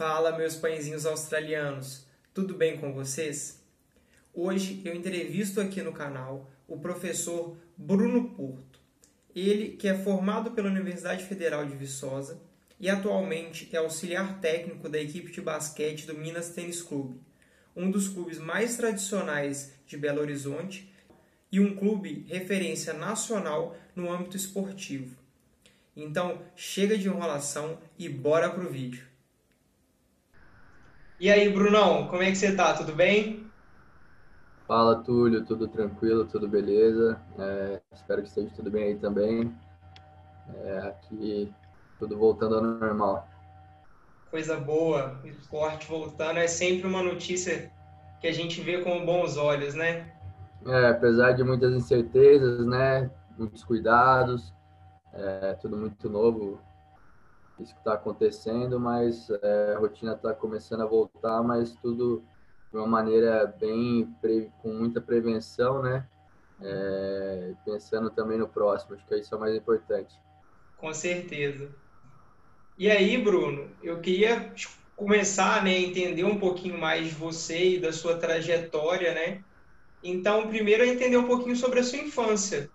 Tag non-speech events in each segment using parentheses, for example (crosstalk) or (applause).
Fala, meus pãezinhos australianos, tudo bem com vocês? Hoje eu entrevisto aqui no canal o professor Bruno Porto. Ele que é formado pela Universidade Federal de Viçosa e atualmente é auxiliar técnico da equipe de basquete do Minas Tênis Clube, um dos clubes mais tradicionais de Belo Horizonte e um clube referência nacional no âmbito esportivo. Então, chega de enrolação e bora pro vídeo. E aí, Brunão, como é que você tá? Tudo bem? Fala, Túlio, tudo tranquilo, tudo beleza? É, espero que esteja tudo bem aí também. É, aqui, tudo voltando ao normal. Coisa boa, o esporte voltando é sempre uma notícia que a gente vê com bons olhos, né? É, apesar de muitas incertezas, né? Muitos cuidados, é tudo muito novo, isso que está acontecendo, mas é, a rotina está começando a voltar, mas tudo de uma maneira bem com muita prevenção, né? É, pensando também no próximo, acho que isso é o mais importante. Com certeza. E aí, Bruno, eu queria começar né, entender um pouquinho mais de você e da sua trajetória, né? Então, primeiro, entender um pouquinho sobre a sua infância,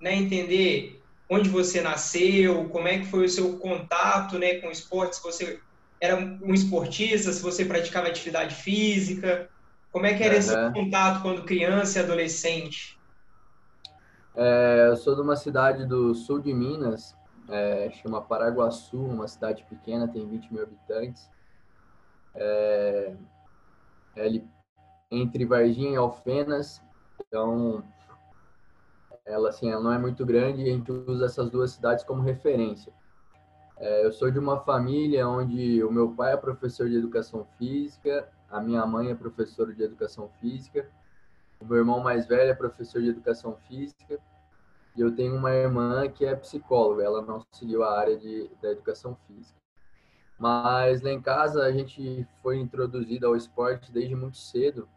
né? Entender onde você nasceu, como é que foi o seu contato né, com esportes, se você era um esportista, se você praticava atividade física, como é que era uhum. esse contato quando criança e adolescente? É, eu sou de uma cidade do sul de Minas, é, chama Paraguaçu, uma cidade pequena, tem 20 mil habitantes. É, é entre Varginha e Alfenas, então ela assim, ela não é muito grande e a gente usa essas duas cidades como referência. É, eu sou de uma família onde o meu pai é professor de educação física, a minha mãe é professora de educação física, o meu irmão mais velho é professor de educação física e eu tenho uma irmã que é psicóloga, ela não seguiu a área de, da educação física. Mas lá em casa a gente foi introduzido ao esporte desde muito cedo.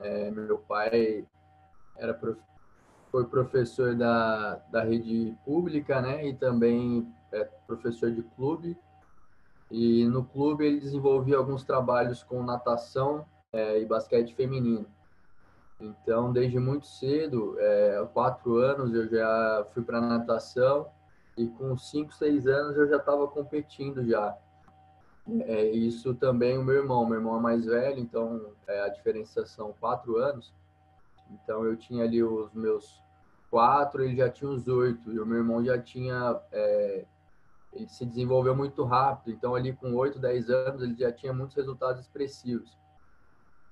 É, meu pai era foi professor da, da rede pública, né? E também é professor de clube. E no clube ele desenvolvia alguns trabalhos com natação é, e basquete feminino. Então, desde muito cedo, é, quatro anos, eu já fui para natação e com cinco, seis anos eu já estava competindo já. É, isso também o meu irmão, meu irmão é mais velho, então é, a diferença são quatro anos. Então eu tinha ali os meus quatro, ele já tinha uns oito, e o meu irmão já tinha. É, ele se desenvolveu muito rápido, então ali com oito, dez anos ele já tinha muitos resultados expressivos.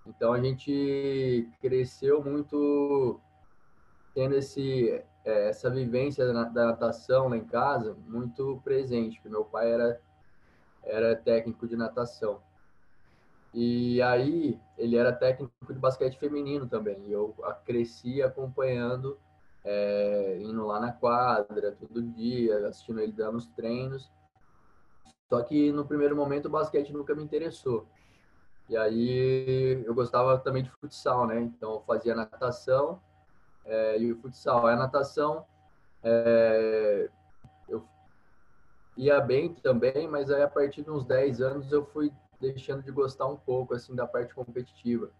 Então a gente cresceu muito tendo esse, é, essa vivência da, da natação lá em casa muito presente, porque meu pai era, era técnico de natação. E aí ele era técnico de basquete feminino também. E eu cresci acompanhando é, indo lá na quadra todo dia, assistindo ele dando os treinos. Só que no primeiro momento o basquete nunca me interessou. E aí eu gostava também de futsal, né? Então eu fazia natação é, e o futsal. A natação é, eu ia bem também, mas aí a partir de uns 10 anos eu fui deixando de gostar um pouco assim da parte competitiva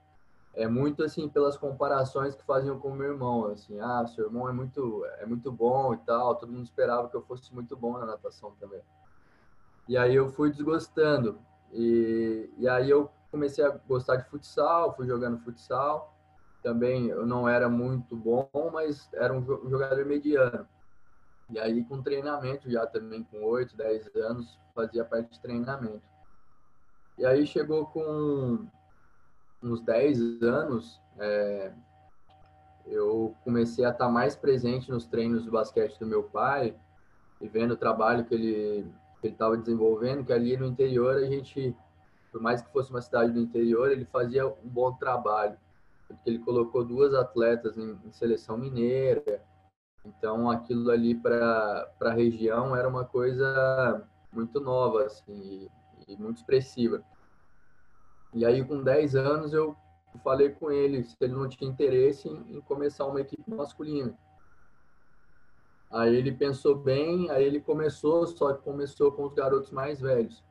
é muito assim pelas comparações que faziam com meu irmão, assim, ah, seu irmão é muito é muito bom e tal, todo mundo esperava que eu fosse muito bom na natação também. E aí eu fui desgostando. E, e aí eu comecei a gostar de futsal, fui jogando futsal. Também eu não era muito bom, mas era um jogador mediano. E aí com treinamento já também com 8, 10 anos, fazia parte de treinamento. E aí chegou com uns 10 anos, é, eu comecei a estar mais presente nos treinos de basquete do meu pai e vendo o trabalho que ele que ele estava desenvolvendo, que ali no interior a gente, por mais que fosse uma cidade do interior, ele fazia um bom trabalho, porque ele colocou duas atletas em, em seleção mineira, então aquilo ali para a região era uma coisa muito nova assim, e, e muito expressiva. E aí, com 10 anos, eu falei com ele se ele não tinha interesse em, começar uma equipe masculina. Aí ele pensou bem, aí ele começou, só que começou com os garotos mais velhos.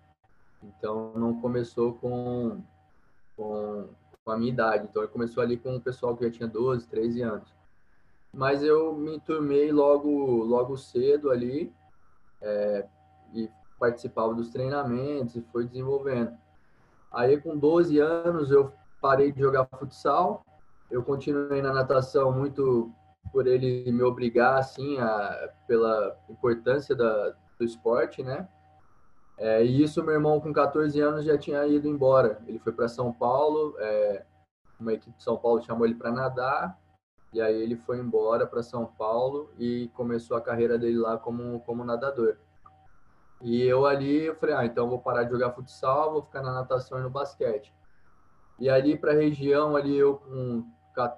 Então não começou com, com, com a minha idade. Então ele começou ali com o pessoal que já tinha 12, 13 anos. Mas eu me turmei logo, logo cedo ali é, e participava dos treinamentos e foi desenvolvendo. Aí com 12 anos eu parei de jogar futsal, eu continuei na natação muito por ele me obrigar assim a, pela importância da, do esporte, né? É, e isso meu irmão com 14 anos já tinha ido embora. Ele foi para São Paulo, é, uma equipe de São Paulo chamou ele para nadar e aí ele foi embora para São Paulo e começou a carreira dele lá como como nadador. E eu ali eu falei, ah, então vou parar de jogar futsal, vou ficar na natação e no basquete. E ali para a região ali eu com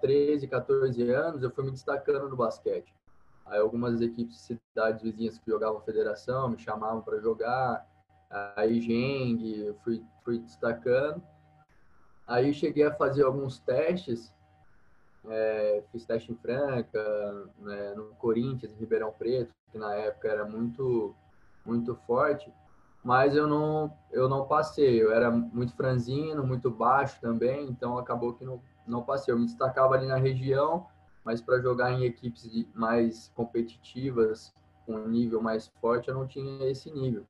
13, 14 anos, eu fui me destacando no basquete. Aí algumas equipes de cidades vizinhas que jogavam federação me chamavam para jogar. Aí Geng, fui, fui destacando. Aí cheguei a fazer alguns testes. É, fiz teste em Franca, né, no Corinthians, em Ribeirão Preto, que na época era muito, muito forte. Mas eu não, eu não passei. Eu era muito franzino, muito baixo também, então acabou que não, não passei. Eu me destacava ali na região, mas para jogar em equipes mais competitivas, com um nível mais forte, eu não tinha esse nível.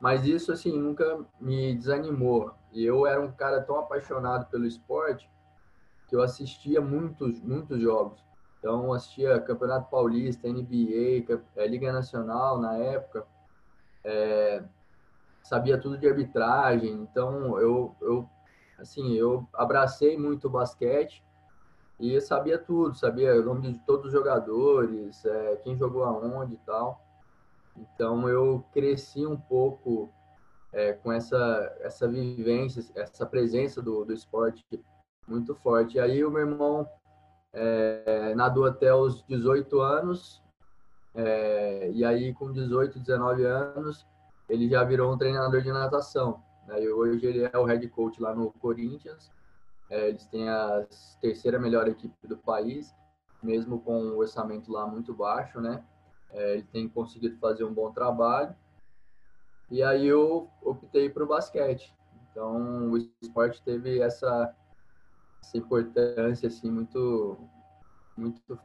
Mas isso, assim, nunca me desanimou. E eu era um cara tão apaixonado pelo esporte que eu assistia muitos, muitos jogos. Então, assistia Campeonato Paulista, NBA, eh, Liga Nacional na época. É, sabia tudo de arbitragem. Então, eu, eu assim, eu abracei muito o basquete e eu sabia tudo, sabia o nome de todos os jogadores, é, quem jogou aonde e tal. Então eu cresci um pouco é, com essa essa vivência, essa presença do, do esporte muito forte. E aí o meu irmão é, nadou até os 18 anos, é, e aí com 18, 19 anos ele já virou um treinador de natação. Né? E hoje ele é o head coach lá no Corinthians. É, eles têm a terceira melhor equipe do país, mesmo com o orçamento lá muito baixo, né? É, ele tem conseguido fazer um bom trabalho. E aí eu optei para o basquete. Então o esporte teve essa, essa importância assim muito muito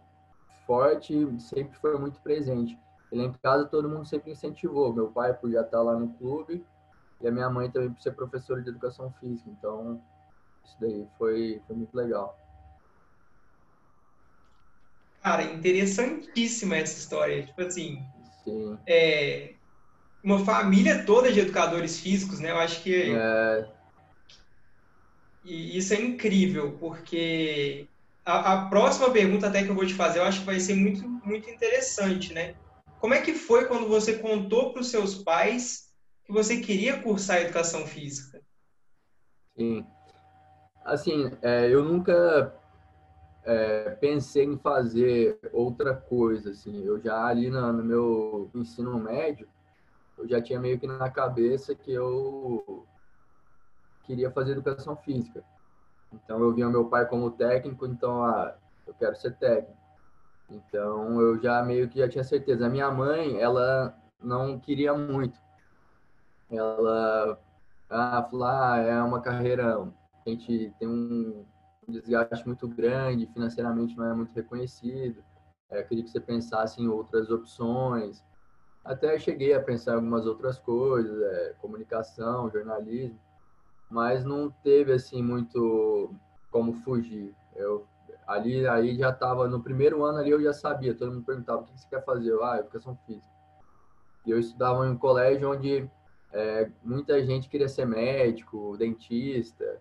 forte, sempre foi muito presente. E lá em casa todo mundo sempre incentivou. Meu pai por já estar lá no clube e a minha mãe também por ser professora de educação física. Então, isso daí foi, foi muito legal. Cara, interessantíssima essa história. Tipo assim, Sim. É, uma família toda de educadores físicos, né? Eu acho que. É... E isso é incrível, porque a, a, próxima pergunta até que eu vou te fazer, eu acho que vai ser muito, muito interessante, né? Como é que foi quando você contou para os seus pais que você queria cursar educação física? Sim. Assim, é, eu nunca é, pensei em fazer outra coisa, assim. Eu já ali no, no, meu ensino médio, eu já tinha meio que na cabeça que eu queria fazer educação física. Então eu via meu pai como técnico, então ah, eu quero ser técnico. Então eu já meio que já tinha certeza. A minha mãe, ela não queria muito ela ah, falou, ah, é uma carreira, a gente tem um desgaste muito grande, financeiramente não é muito reconhecido. É, queria que você pensasse em outras opções. Até cheguei a pensar em algumas outras coisas, é, comunicação, jornalismo, mas não teve assim muito como fugir. Eu ali aí já estava no primeiro ano ali eu já sabia, todo mundo perguntava o que você quer fazer, eu, ah, educação física. E eu estudava em um colégio onde é, muita gente queria ser médico, dentista,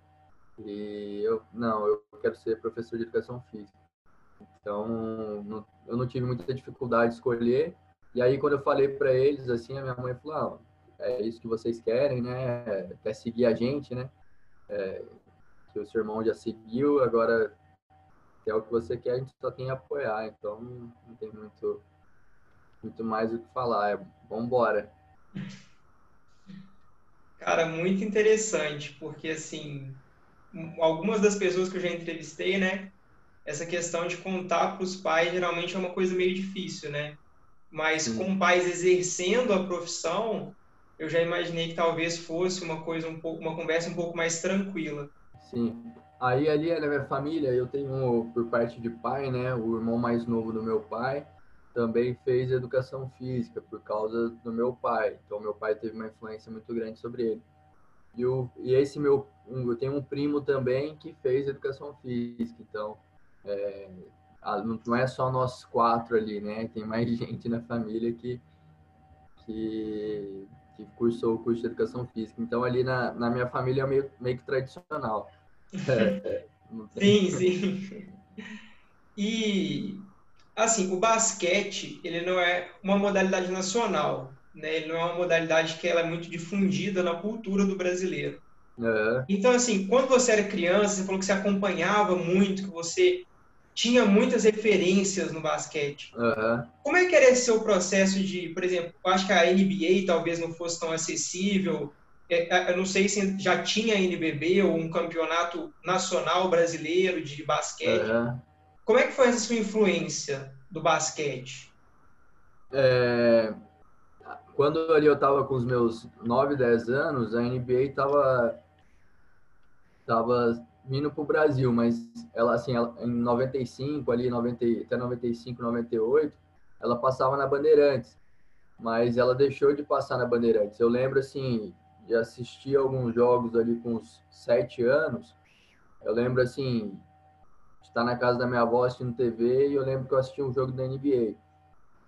e eu, não, eu quero ser professor de educação física. Então, não, eu não tive muita dificuldade de escolher. E aí, quando eu falei para eles, assim, a minha mãe falou: ah, é isso que vocês querem, né? Quer seguir a gente, né? É, que o seu irmão já seguiu, agora é o que você quer, a gente só tem que apoiar. Então, não tem muito, muito mais o que falar. É, vambora. Cara, muito interessante, porque assim, algumas das pessoas que eu já entrevistei, né, essa questão de contar para os pais geralmente é uma coisa meio difícil, né? Mas Sim. com pais exercendo a profissão, eu já imaginei que talvez fosse uma coisa um pouco, uma conversa um pouco mais tranquila. Sim. Aí ali na minha família, eu tenho por parte de pai, né, o irmão mais novo do meu pai, também fez educação física por causa do meu pai. Então meu pai teve uma influência muito grande sobre ele. E, o, e esse meu, eu tenho um primo também que fez educação física. Então é, não é só nós quatro ali, né? Tem mais (laughs) gente na família que que, que cursou o curso de educação física. Então ali na, na minha família é meio, meio que tradicional. (laughs) É, sim, sim. (laughs) E assim, o basquete, ele não é uma modalidade nacional, né? Ele não é uma modalidade que ela é muito difundida na cultura do brasileiro. É. Então, assim, quando você era criança, você falou que você acompanhava muito, que você tinha muitas referências no basquete. Uhum. Como é que era esse seu processo de, por exemplo, acho que a NBA talvez não fosse tão acessível, é, é, eu não sei se já tinha NBB ou um campeonato nacional brasileiro de basquete. Uhum. Como é que foi essa sua influência do basquete? É, quando ali eu estava com os meus 9, 10 anos, a NBA estava tava vindo para o Brasil, mas ela assim, ela, em 95, ali 90, até 95, 98, ela passava na Bandeirantes, mas ela deixou de passar na Bandeirantes. Eu lembro assim de assistir alguns jogos ali com uns sete anos. Eu lembro assim estar na casa da minha avó assistindo TV e eu lembro que eu assisti um jogo da NBA.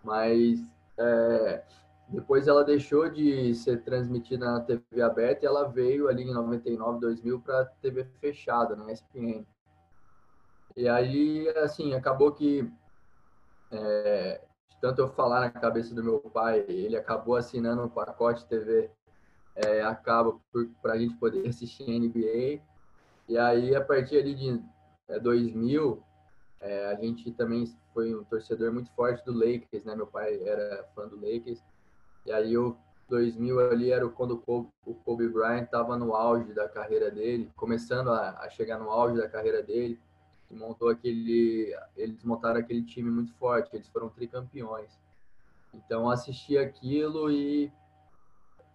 Mas é, depois ela deixou de ser transmitida na TV aberta e ela veio ali em 99, 2000 para TV fechada, na ESPN. E aí, assim, acabou que é, tanto eu falar na cabeça do meu pai, ele acabou assinando um pacote TV é, acaba para a gente poder (laughs) assistir NBA. E aí, a partir ali de é, 2000, é, a gente também foi um torcedor muito forte do Lakers, né? Meu pai era fã do Lakers. E aí, o 2000 ali era quando o Kobe, o Kobe Bryant estava no auge da carreira dele, começando a, chegar no auge da carreira dele. E montou aquele, eles montaram aquele time muito forte, eles foram tricampeões. Então, assisti aquilo e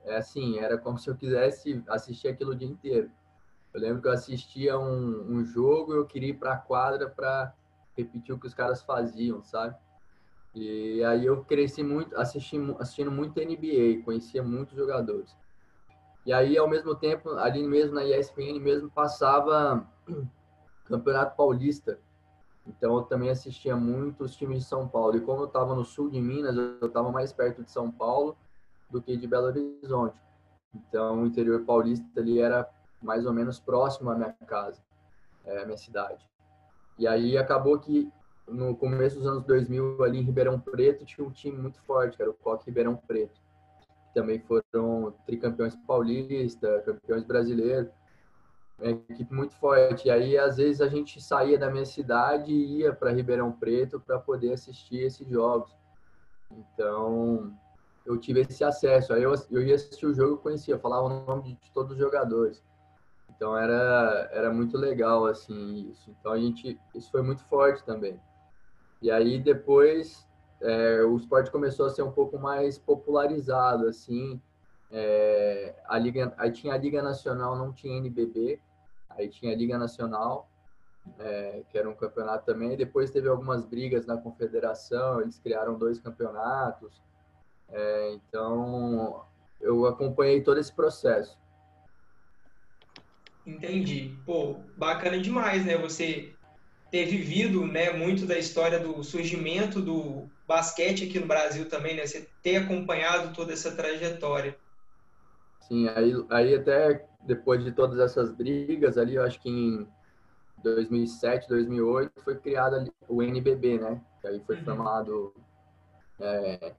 é assim, era como se eu quisesse assistir aquilo o dia inteiro. Eu lembro que eu assistia um, um jogo e eu queria ir para a quadra para repetir o que os caras faziam, sabe? E aí eu cresci muito assistindo, assistindo muito NBA, conhecia muitos jogadores. E aí, ao mesmo tempo, ali mesmo na ESPN mesmo passava (clears throat) Campeonato Paulista. Então eu também assistia muito os times de São Paulo. E como eu estava no sul de Minas, eu estava mais perto de São Paulo do que de Belo Horizonte. Então o interior paulista ali era mais ou menos próximo à minha casa, é, à minha cidade. E aí acabou que no começo dos anos 2000 ali em Ribeirão Preto tinha um time muito forte, que era o Coque Ribeirão Preto. Também foram tricampeões paulista, campeões brasileiros. É uma equipe muito forte. E aí às vezes a gente saía da minha cidade e ia para Ribeirão Preto para poder assistir esses jogos. Então, eu tive esse acesso. Aí eu, eu ia assistir o jogo, eu conhecia, falava o nome de todos os jogadores. Então era, era muito legal, assim, isso. Então a gente, isso foi muito forte também. E aí depois é, o esporte começou a ser um pouco mais popularizado, assim. É, a Liga, aí tinha a Liga Nacional, não tinha NBB, aí tinha a Liga Nacional, é, que era um campeonato também. Depois teve algumas brigas na confederação, eles criaram dois campeonatos. É, então, eu acompanhei todo esse processo. Entendi. Pô, bacana demais, né? Você ter vivido, né, muito da história do surgimento do basquete aqui no Brasil também, né? Você ter acompanhado toda essa trajetória. Sim, aí, aí até depois de todas essas brigas ali, eu acho que em 2007, 2008 foi criado o NBB, né? Que aí foi uhum. formado é,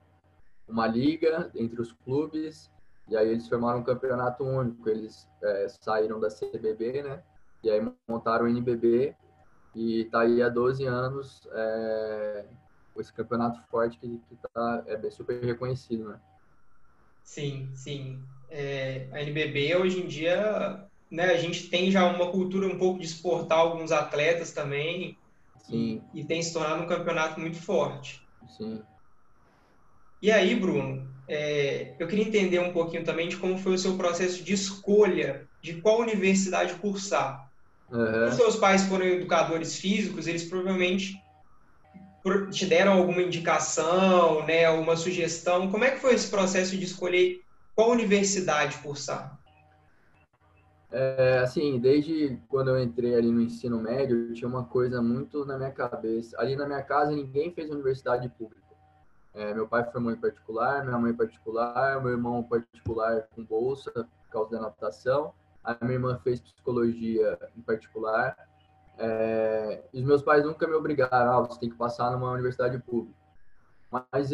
uma liga entre os clubes e aí eles formaram um campeonato único. Eles é, saíram da CBB, né? E aí montaram o NBB e tá aí há 12 anos é, esse campeonato forte que, que tá, é super reconhecido, né? Sim, sim. É, a NBB hoje em dia, né, a gente tem já uma cultura um pouco de exportar alguns atletas também. Sim. E, e tem se tornado um campeonato muito forte. Sim. E aí, Bruno, é, eu queria entender um pouquinho também de como foi o seu processo de escolha de qual universidade cursar. Uhum. Os seus pais foram educadores físicos, eles provavelmente te deram alguma indicação, né, alguma sugestão. Como é que foi esse processo de escolher qual universidade cursar? É, assim, desde quando eu entrei ali no ensino médio, tinha uma coisa muito na minha cabeça. Ali na minha casa, ninguém fez universidade pública. É, meu pai formou em particular, minha mãe particular, meu irmão particular com bolsa por causa da natação. A minha irmã fez psicologia em particular. É, e os meus pais nunca me obrigaram, ah, você tem que passar numa universidade pública. Mas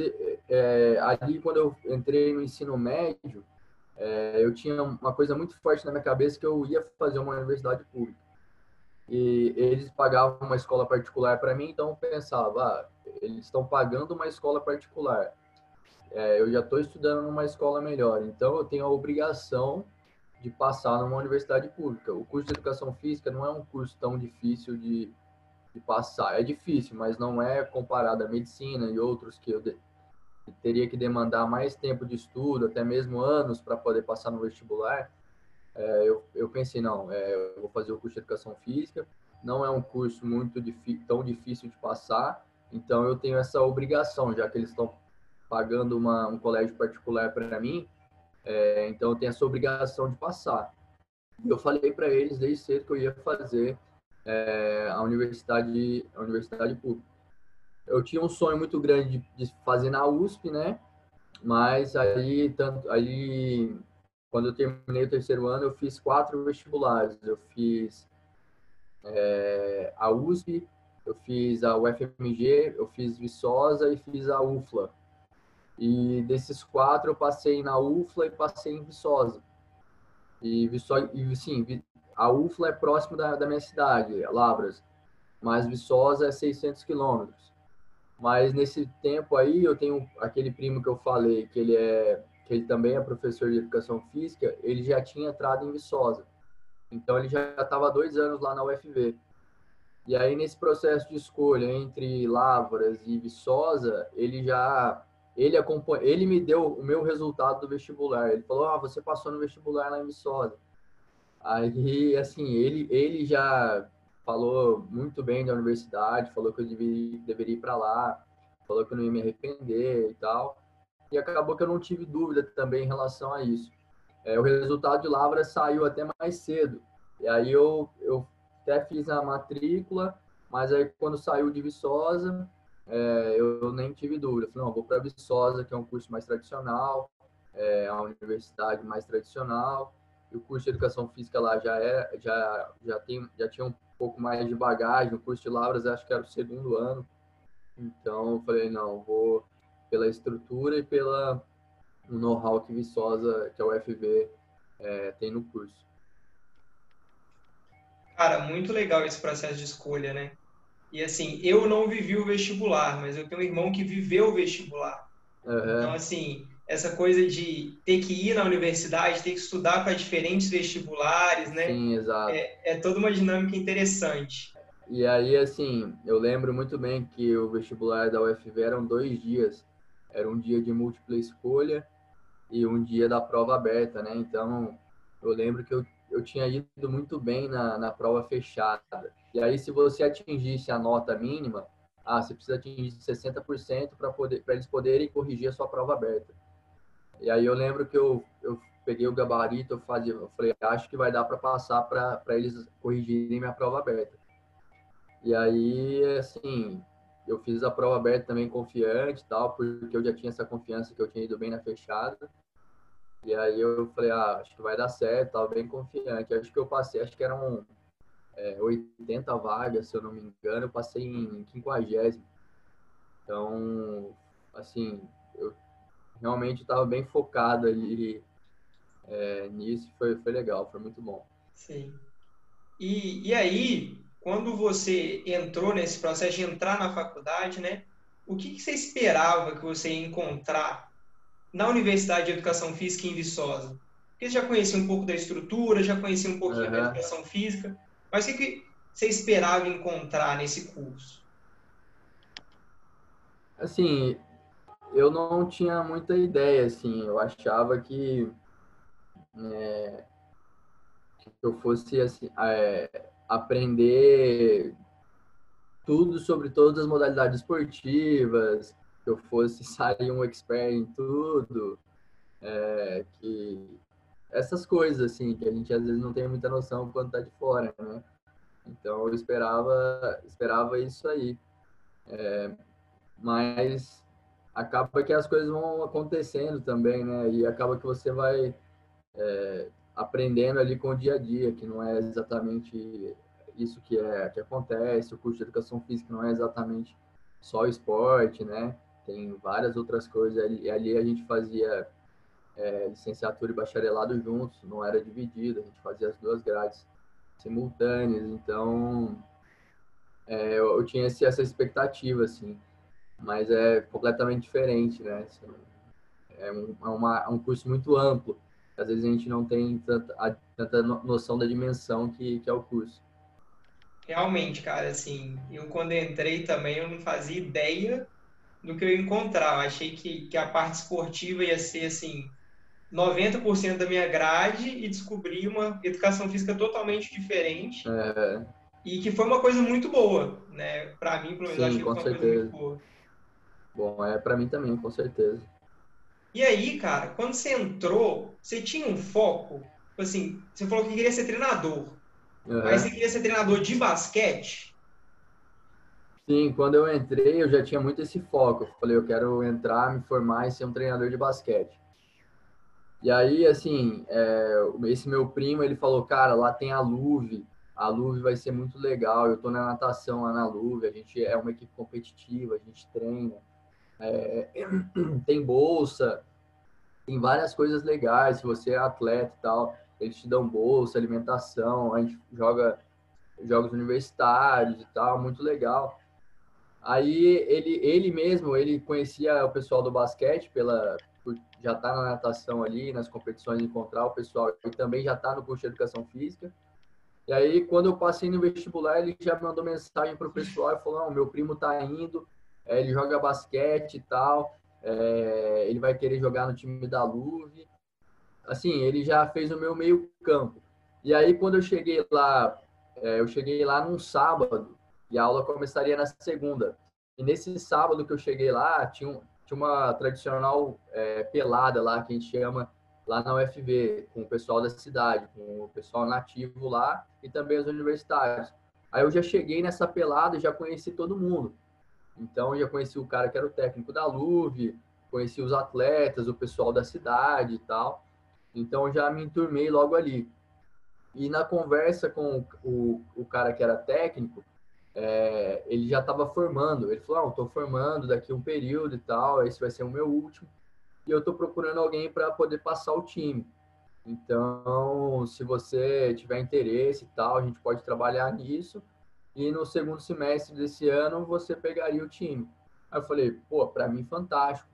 é, ali, quando eu entrei no ensino médio, é, eu tinha uma coisa muito forte na minha cabeça que eu ia fazer uma universidade pública. E eles pagavam uma escola particular para mim, então eu pensava, ah, eles estão pagando uma escola particular. É, eu já estou estudando numa escola melhor, então eu tenho a obrigação de passar numa universidade pública. O curso de educação física não é um curso tão difícil de, de passar. É difícil, mas não é comparado à medicina e outros que eu teria que demandar mais tempo de estudo, até mesmo anos, para poder passar no vestibular, é, eu, eu pensei, não, é, eu vou fazer o curso de Educação Física, não é um curso muito tão difícil de passar, então eu tenho essa obrigação, já que eles estão pagando uma, um colégio particular para mim, é, então eu tenho essa obrigação de passar. Eu falei para eles desde cedo que eu ia fazer é, a universidade, a universidade pública eu tinha um sonho muito grande de, fazer na USP, né? Mas aí, tanto, aí, quando eu terminei o terceiro ano, eu fiz quatro vestibulares. Eu fiz é, a USP, eu fiz a UFMG, eu fiz Viçosa e fiz a UFLA. E desses quatro, eu passei na UFLA e passei em Viçosa. E, Viçosa, e sim, a UFLA é próximo da, da minha cidade, Lavras, mas Viçosa é 600 quilômetros. Mas nesse tempo aí, eu tenho aquele primo que eu falei, que ele é que ele também é professor de educação física, ele já tinha entrado em Viçosa. Então ele já estava dois anos lá na UFV. E aí nesse processo de escolha entre Lavras e Viçosa, ele já ele acompanha, ele me deu o meu resultado do vestibular. Ele falou: "Ah, você passou no vestibular lá em Viçosa". Aí assim, ele ele já falou muito bem da universidade, falou que eu deveria, deveria ir para lá, falou que eu não ia me arrepender e tal. E acabou que eu não tive dúvida também em relação a isso. É, o resultado de Lavra saiu até mais cedo. E aí eu, eu até fiz a matrícula, mas aí quando saiu de Viçosa, é, eu nem tive dúvida. Eu falei, não, vou para Viçosa, que é um curso mais tradicional, é a universidade mais tradicional. E o curso de educação física lá já é, já já tem, já tinha um pouco mais de bagagem. O curso de Lavras acho que era o segundo ano. Então eu falei, não, vou pela estrutura e pela know-how que Viçosa, que a UFV é, tem no curso. Cara, muito legal esse processo de escolha, né? E assim, eu não vivi o vestibular, mas eu tenho um irmão que viveu o vestibular. Uhum. Então, assim, essa coisa de ter que ir na universidade, ter que estudar para diferentes vestibulares, né? Sim, exato. É, é toda uma dinâmica interessante. E aí, assim, eu lembro muito bem que o vestibular da UFV eram dois dias. Era um dia de múltipla escolha e um dia da prova aberta, né? Então, eu lembro que eu, eu tinha ido muito bem na, na prova fechada. E aí, se você atingisse a nota mínima, ah, você precisa atingir 60% para poder, eles poderem corrigir a sua prova aberta. E aí eu lembro que eu, eu peguei o gabarito, eu, fazia, eu falei, acho que vai dar para passar para eles corrigirem minha prova aberta. E aí, assim, eu fiz a prova aberta também confiante tal, porque eu já tinha essa confiança que eu tinha ido bem na fechada. E aí eu falei, ah, acho que vai dar certo, tava bem confiante. Acho que eu passei, acho que eram é, 80 vagas, se eu não me engano, eu passei em 50. Então, assim, eu realmente estava bem focado ali é, nisso, foi, foi legal, foi muito bom. Sim. E, e aí, quando você entrou nesse processo de entrar na faculdade, né, o que, que você esperava que você ia encontrar na Universidade de Educação Física em Viçosa? Porque você já conhecia um pouco da estrutura, já conhecia um pouquinho uhum. da educação física, mas o que, que você esperava encontrar nesse curso? Assim, eu não tinha muita ideia, assim, eu achava que, é, que eu fosse assim, é, aprender tudo sobre todas as modalidades esportivas, que eu fosse sair um expert em tudo, é, que essas coisas assim que a gente às vezes não tem muita noção quando tá de fora, né? Então eu esperava esperava isso aí, é, mas acaba que as coisas vão acontecendo também, né? E acaba que você vai é, aprendendo ali com o dia a dia, que não é exatamente isso que é que acontece. O curso de educação física não é exatamente só esporte, né? Tem várias outras coisas. Ali, ali a gente fazia é, licenciatura e bacharelado juntos, não era dividido. A gente fazia as duas grades simultâneas. Então, é, eu, eu, tinha esse, essa expectativa, assim. Mas é completamente diferente, né? Assim, é, um, é, uma, é um curso muito amplo. Às vezes a gente não tem tanta, a, tanta noção da dimensão que, que é o curso. Realmente, cara, assim, eu quando entrei também eu não fazia ideia do que eu ia encontrar. Eu achei que, que a parte esportiva ia ser, assim, 90% da minha grade e descobri uma educação física totalmente diferente. É. E que foi uma coisa muito boa, né? Para mim, pelo menos, Sim, achei que foi uma certeza. coisa muito boa. Bom, é para mim também, com certeza. E aí, cara, quando você entrou, você tinha um foco? Tipo assim, você falou que queria ser treinador. Uhum. Mas você queria ser treinador de basquete? Sim, quando eu entrei, eu já tinha muito esse foco. Eu falei, eu quero entrar, me formar e ser um treinador de basquete. E aí, assim, é, esse meu primo, ele falou, cara, lá tem a Luve, a Luve vai ser muito legal, eu tô na natação lá na Luve, a gente é uma equipe competitiva, a gente treina, é, (clears throat) tem bolsa, tem várias coisas legais, se você é atleta e tal eles te dão bolsa, alimentação, a gente joga jogos universitários e tal, muito legal. Aí ele, ele mesmo, ele conhecia o pessoal do basquete pela já tá na natação ali, nas competições encontrar o pessoal e também já tá no curso de educação física. E aí quando eu passei no vestibular, ele já mandou mensagem pro pessoal e falou: "Não, meu primo tá indo, é, ele joga basquete e tal, é, ele vai querer jogar no time da Luve assim, ele já fez o meu meio campo. E aí, quando eu cheguei lá, é, eu cheguei lá num sábado e a aula começaria na segunda. E nesse sábado que eu cheguei lá, tinha, um, tinha uma tradicional é, pelada lá, que a gente chama lá na UFV, com o pessoal da cidade, com o pessoal nativo lá e também os universitários. Aí eu já cheguei nessa pelada e já conheci todo mundo. Então, já conheci o cara que era o técnico da Luve, conheci os atletas, o pessoal da cidade e tal. Então já me enturmei logo ali. E na conversa com o, o cara que era técnico, é, ele já estava formando. Ele falou: ah, estou formando daqui um período e tal, esse vai ser o meu último. E eu estou procurando alguém para poder passar o time. Então, se você tiver interesse e tal, a gente pode trabalhar nisso. E no segundo semestre desse ano, você pegaria o time. Aí eu falei: pô, para mim, fantástico.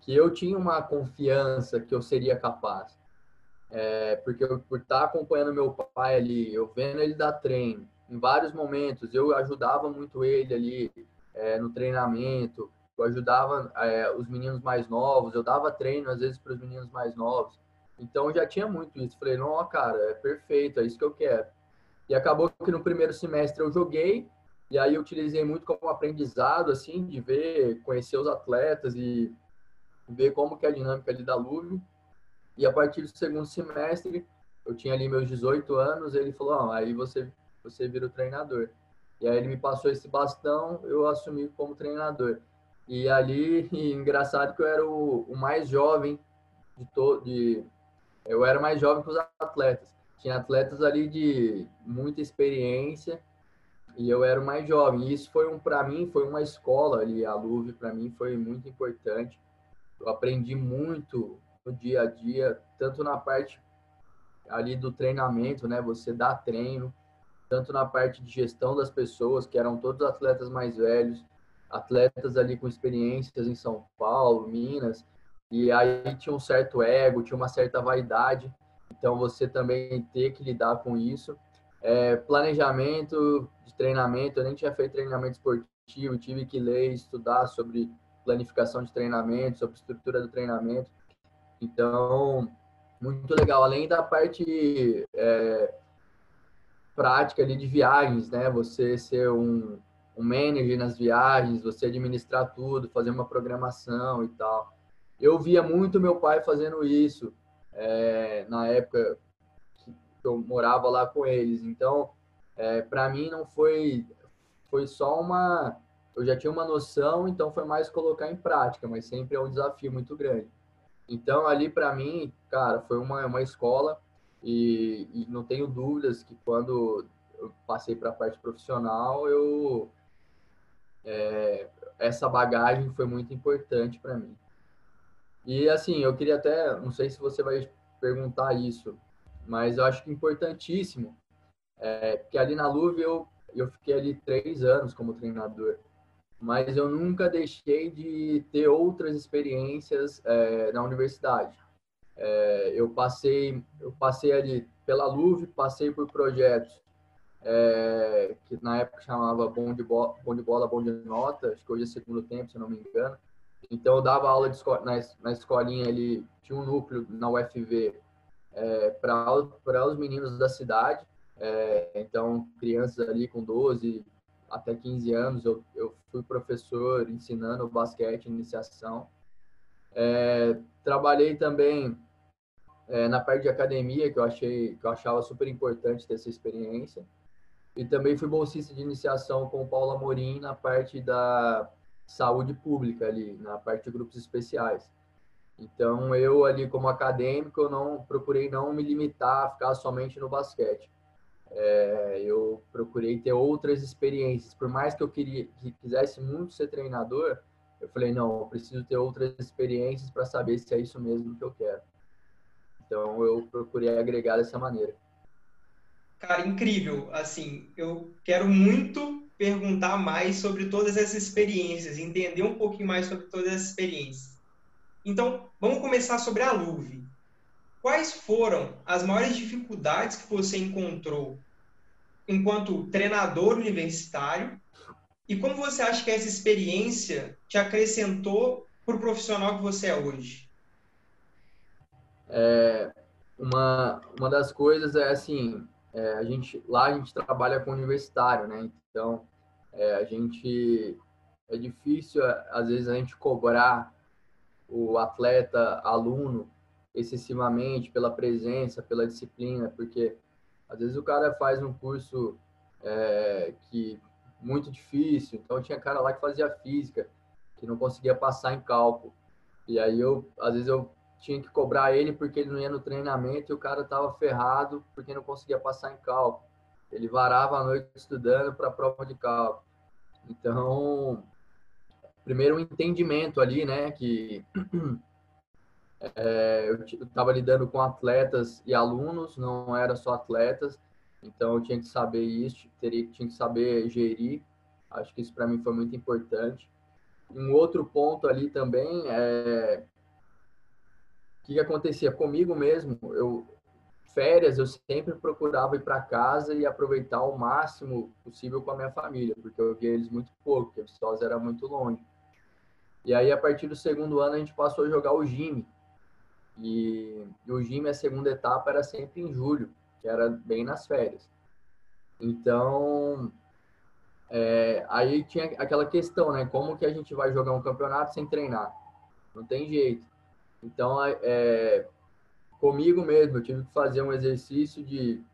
Que eu tinha uma confiança que eu seria capaz. É, porque eu, por estar acompanhando meu pai ali, eu vendo ele dar treino, em vários momentos, eu ajudava muito ele ali é, no treinamento, eu ajudava é, os meninos mais novos, eu dava treino às vezes para os meninos mais novos. Então já tinha muito isso. Falei, não, cara, é perfeito, é isso que eu quero. E acabou que no primeiro semestre eu joguei, e aí eu utilizei muito como aprendizado, assim, de ver, conhecer os atletas e ver como que é a dinâmica ali da Luve. E a partir do segundo semestre, eu tinha ali meus 18 anos, ele falou: ah, aí você, você vira o treinador. E aí ele me passou esse bastão, eu assumi como treinador. E ali, (laughs) e engraçado que eu era o, o mais jovem de todo. Eu era mais jovem que os atletas. Tinha atletas ali de muita experiência e eu era o mais jovem. E isso foi um para mim foi uma escola ali, a Luve para mim foi muito importante. Eu aprendi muito no dia a dia, tanto na parte ali do treinamento, né? Você dá treino, tanto na parte de gestão das pessoas, que eram todos atletas mais velhos, atletas ali com experiências em São Paulo, Minas, e aí tinha um certo ego, tinha uma certa vaidade, então você também ter que lidar com isso. É, planejamento de treinamento, eu nem tinha feito treinamento esportivo, tive que ler, estudar sobre planificação de treinamento, sobre estrutura do treinamento. Então, muito legal. Além da parte é, prática ali de viagens, né? Você ser um, um manager nas viagens, você administrar tudo, fazer uma programação e tal. Eu via muito meu pai fazendo isso é, na época que eu morava lá com eles. Então, é, para mim não foi foi só uma eu já tinha uma noção, então foi mais colocar em prática, mas sempre é um desafio muito grande. Então ali para mim, cara, foi uma uma escola e, e não tenho dúvidas que quando eu passei para a parte profissional, eu é, essa bagagem foi muito importante para mim. E assim, eu queria até, não sei se você vai perguntar isso, mas eu acho que importantíssimo, é, porque ali na Luve eu, eu fiquei ali três anos como treinador, mas eu nunca deixei de ter outras experiências é, na universidade. É, eu passei eu passei ali pela Luve, passei por projetos é, que na época chamava Bom de, Bom de Bola, Bom de Nota, acho que hoje é segundo tempo, se não me engano. Então, eu dava aula de na, na escolinha ali, tinha um núcleo na UFV é, para os meninos da cidade. É, então, crianças ali com 12 até 15 anos, eu, eu fui professor ensinando basquete, iniciação. É, trabalhei também é, na parte de academia, que eu achei que eu achava super importante ter essa experiência. E também fui bolsista de iniciação com o Paulo Amorim na parte da saúde pública ali, na parte de grupos especiais. Então, eu ali como acadêmico, eu não procurei não me limitar a ficar somente no basquete. É, eu procurei ter outras experiências. Por mais que eu queria, que quisesse muito ser treinador, eu falei, não, eu preciso ter outras experiências para saber se é isso mesmo que eu quero. Então, eu procurei agregar dessa maneira. Cara, incrível. Assim, eu quero muito perguntar mais sobre todas essas experiências, entender um pouquinho mais sobre todas essas experiências. Então, vamos começar sobre a Luve. Quais foram as maiores dificuldades que você encontrou enquanto treinador universitário e como você acha que essa experiência te acrescentou para o profissional que você é hoje? É, uma, uma das coisas é assim, é, a gente lá a gente trabalha com universitário, né? Então é, a gente é difícil às vezes a gente cobrar o atleta aluno excessivamente pela presença, pela disciplina, porque às vezes o cara faz um curso é, que muito difícil, então tinha cara lá que fazia física que não conseguia passar em cálculo e aí eu às vezes eu tinha que cobrar ele porque ele não ia no treinamento e o cara estava ferrado porque não conseguia passar em cálculo. Ele varava a noite estudando para a prova de cálculo. Então, primeiro um entendimento ali, né, que (clears throat) é, eu estava lidando com atletas e alunos, não era só atletas, então eu tinha que saber isso, teria, tinha que saber gerir. Acho que isso para mim foi muito importante. Um outro ponto ali também é o que, que acontecia comigo mesmo? Eu férias eu sempre procurava ir para casa e aproveitar o máximo possível com a minha família, porque eu via eles muito pouco, porque Viçosa era muito longe. E aí a partir do segundo ano a gente passou a jogar o Gime. E, e o Gime a segunda etapa era sempre em julho, que era bem nas férias. Então, é, aí tinha aquela questão, né? Como que a gente vai jogar um campeonato sem treinar? Não tem jeito. Então, é, comigo mesmo, eu tive que fazer um exercício de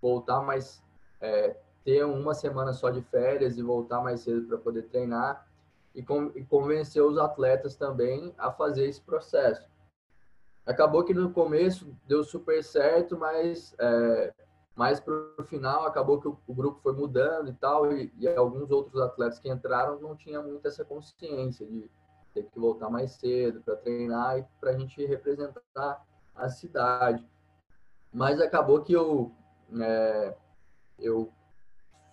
voltar mais, é, ter uma semana só de férias e voltar mais cedo para poder treinar e, e convencer os atletas também a fazer esse processo. Acabou que no começo deu super certo, mas é, mais para o final acabou que o, o, grupo foi mudando e tal, e, e, alguns outros atletas que entraram não tinham muito essa consciência de ter que voltar mais cedo para treinar e para a gente representar a cidade. Mas acabou que eu, é, eu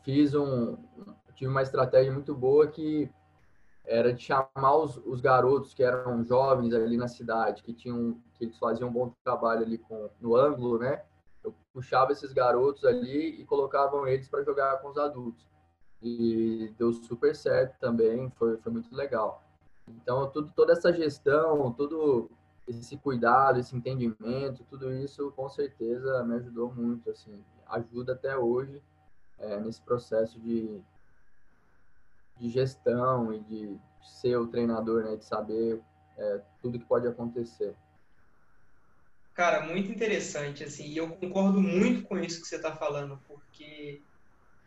fiz um, tive uma estratégia muito boa que era de chamar os, os garotos que eram jovens ali na cidade, que tinham, que eles faziam um bom trabalho ali com, no ângulo, né? Eu puxava esses garotos ali e colocavam eles para jogar com os adultos. E deu super certo também, foi, foi muito legal. Então, tudo, toda essa gestão, todo esse cuidado, esse entendimento, tudo isso com certeza me ajudou muito, assim, ajuda até hoje é, nesse processo de, de gestão e de ser o treinador, né, de saber é, tudo que pode acontecer. Cara, muito interessante, assim, e eu concordo muito com isso que você está falando, porque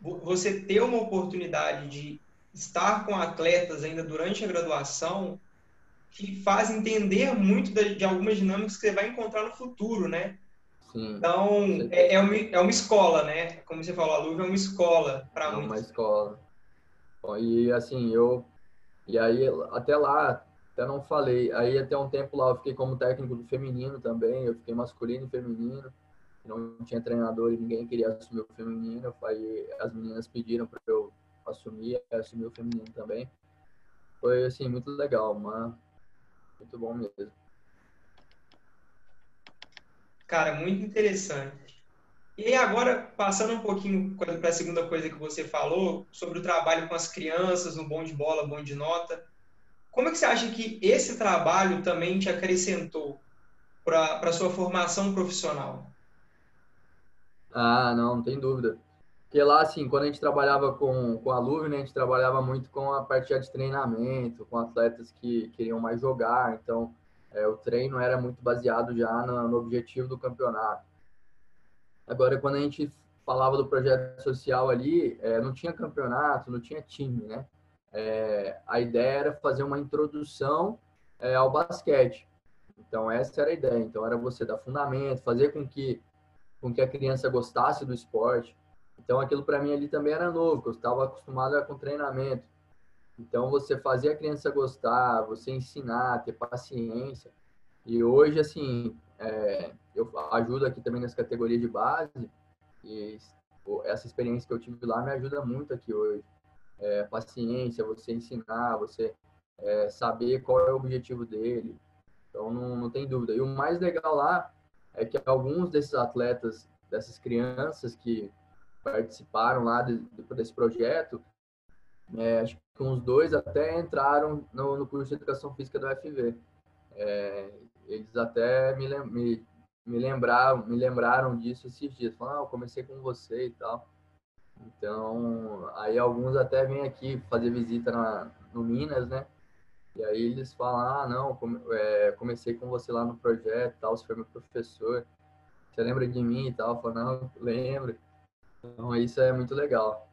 você ter uma oportunidade de estar com atletas ainda durante a graduação que faz entender muito de, de algumas dinâmicas que você vai encontrar no futuro, né? Sim, então, é, é, uma, é uma escola, né? Como você falou, a Luva é uma escola para muitos. É uma escola. E assim, eu... E aí, até lá, até não falei. Aí até um tempo lá eu fiquei como técnico do feminino também, eu fiquei masculino e feminino. Não tinha treinador e ninguém queria assumir o feminino. Aí as meninas pediram para eu assumir, assumir o feminino também. Foi assim muito legal, mas muito bom mesmo. Cara, muito interessante. E agora, passando um pouquinho para a segunda coisa que você falou, sobre o trabalho com as crianças, no bom de bola, bom de nota. Como é que você acha que esse trabalho também te acrescentou para a sua formação profissional? Ah, não, não tem dúvida. Porque lá, assim, quando a gente trabalhava com, com a Luve, né, a gente trabalhava muito com a parte de treinamento, com atletas que queriam mais jogar. Então, é, o treino era muito baseado já no, no objetivo do campeonato. Agora, quando a gente falava do projeto social ali, é, não tinha campeonato, não tinha time, né? é, a ideia era fazer uma introdução é, ao basquete. Então, essa era a ideia. Então, era você dar fundamento, fazer com que, com que a criança gostasse do esporte. Então, aquilo para mim ali também era novo, eu estava acostumado com treinamento. Então, você fazer a criança gostar, você ensinar, ter paciência. E hoje, assim, é, eu ajudo aqui também nas categorias de base. E essa experiência que eu tive lá me ajuda muito aqui hoje é, paciência, você ensinar, você é, saber qual é o objetivo dele. Então, não, não tem dúvida. E o mais legal lá é que alguns desses atletas, dessas crianças que participaram lá de, desse projeto, é, acho que uns dois até entraram no, no curso de Educação Física do FV. É, eles até me, me, me, lembraram, me lembraram disso esses dias. Falaram, ah, eu comecei com você e tal. Então, aí alguns até vêm aqui fazer visita na, no Minas, né? E aí eles falam, ah, não, come, é, comecei com você lá no projeto tal, você foi meu professor, você lembra de mim e tal? Eu falo, não, lembro. Então, isso é muito legal.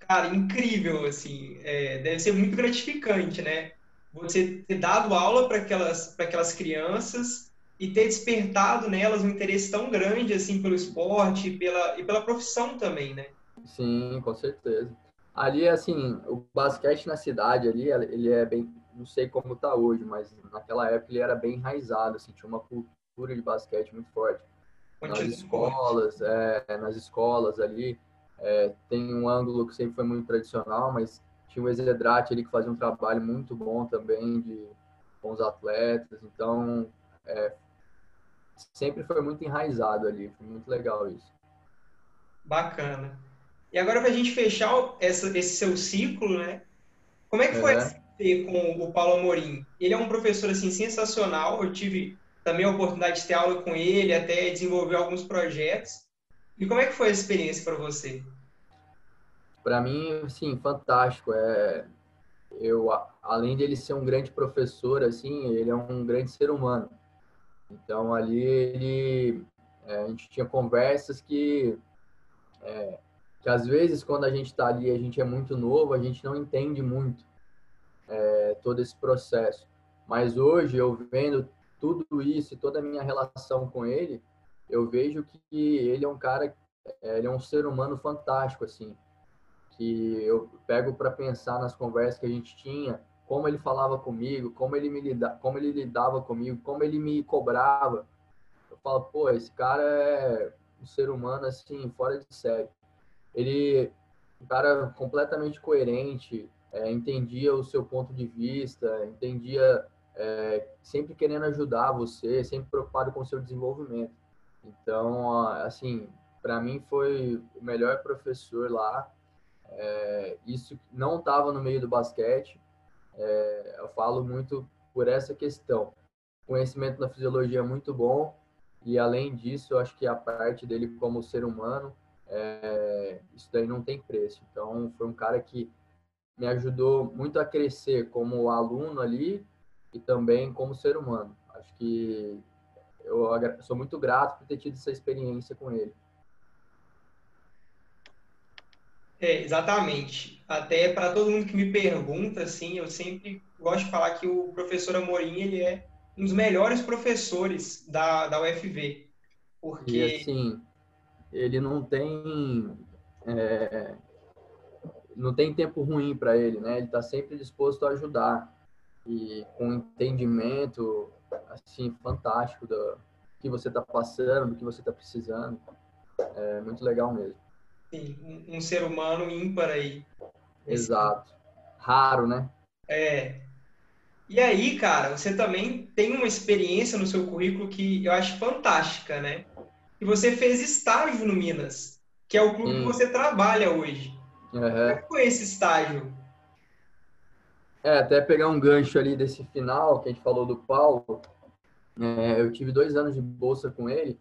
Cara, incrível, assim, é, deve ser muito gratificante, né? Você ter dado aula para aquelas, aquelas crianças e ter despertado nelas um interesse tão grande assim pelo esporte e pela, e pela profissão também, né? Sim, com certeza. Ali, assim, o basquete na cidade ali, ele é bem, não sei como tá hoje, mas naquela época ele era bem enraizado, assim, tinha uma cultura de basquete muito forte. Nas escolas, é, nas escolas ali, é, tem um ângulo que sempre foi muito tradicional, mas tinha o Exedrate ali que fazia um trabalho muito bom também de, com os atletas, então é, sempre foi muito enraizado ali. Foi muito legal isso. Bacana. E agora, para a gente fechar essa, esse seu ciclo, né? Como é que foi é. com o Paulo Amorim? Ele é um professor assim sensacional. Eu tive também a oportunidade de ter aula com ele, até desenvolver alguns projetos. E como é que foi a experiência para você? Para mim, sim, fantástico. É, eu, além de ele ser um grande professor, assim, ele é um grande ser humano. Então ali ele, é, a gente tinha conversas que, é, que às vezes quando a gente está ali, a gente é muito novo, a gente não entende muito é, todo esse processo. Mas hoje eu vendo tudo isso e toda a minha relação com ele, eu vejo que ele é um cara, é, ele é um ser humano fantástico assim, que eu pego para pensar nas conversas que a gente tinha como ele falava comigo, como ele me lida, como ele lidava comigo, como ele me cobrava. Eu falo, pô, esse cara é um ser humano assim fora de série. Ele, um cara completamente coerente, é, entendia o seu ponto de vista, entendia é, sempre querendo ajudar você, sempre preocupado com o seu desenvolvimento. Então, assim, para mim foi o melhor professor lá É, isso não estava no meio do basquete. É, eu falo muito por essa questão. Conhecimento da fisiologia é muito bom e além disso, eu acho que a parte dele como ser humano, é, isso daí não tem preço. Então, foi um cara que me ajudou muito a crescer como aluno ali e também como ser humano. Acho que eu sou muito grato por ter tido essa experiência com ele. É, exatamente. Até para todo mundo que me pergunta, assim, eu sempre gosto de falar que o professor Amorim ele é um dos melhores professores da, da UFV. Porque... E assim, ele não tem é, não tem tempo ruim para ele, né? Ele está sempre disposto a ajudar e com entendimento assim fantástico do que você está passando, do que você está precisando. É muito legal mesmo. Sim, um, um ser humano ímpar aí. Exato. Raro, né? É. E aí, cara, você também tem uma experiência no seu currículo que eu acho fantástica, né? E você fez estágio no Minas, que é o clube hum. que você trabalha hoje. Uhum. Como é que foi esse estágio? É, até pegar um gancho ali desse final que a gente falou do Paulo, é, eu tive dois anos de bolsa com ele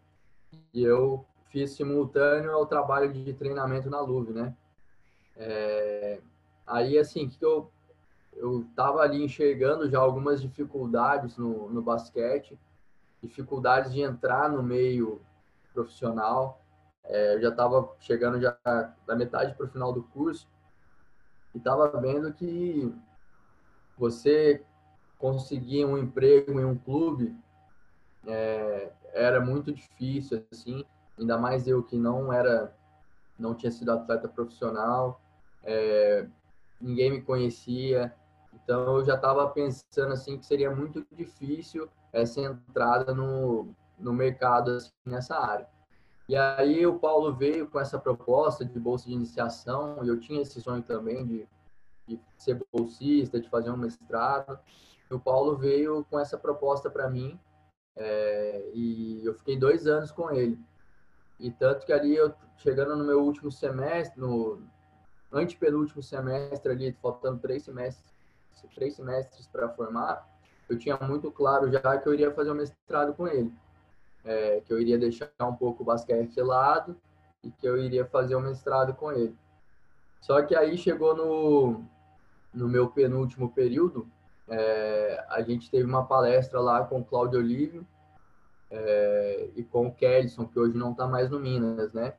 e eu fiz simultâneo ao trabalho de treinamento na Luve, né? É, aí, assim, que eu eu estava ali enxergando já algumas dificuldades no, no basquete, dificuldades de entrar no meio profissional. É, eu já estava chegando já da metade para o final do curso e estava vendo que você conseguir um emprego em um clube é, era muito difícil assim ainda mais eu que não era não tinha sido atleta profissional é, ninguém me conhecia então eu já estava pensando assim que seria muito difícil essa entrada no, no mercado assim, nessa área e aí o Paulo veio com essa proposta de bolsa de iniciação, e eu tinha esse sonho também de, de ser bolsista, de fazer um mestrado. E o Paulo veio com essa proposta para mim, é, e eu fiquei dois anos com ele. E tanto que ali, eu chegando no meu último semestre, no antepenúltimo semestre ali, faltando três semestres, três semestres para formar, eu tinha muito claro já que eu iria fazer o um mestrado com ele é, que eu iria deixar um pouco o basquete de lado e que eu iria fazer um mestrado com ele. Só que aí chegou no, no meu penúltimo período, é, a gente teve uma palestra lá com o Cláudio Olívio é, e com o Kelson, que hoje não está mais no Minas, né?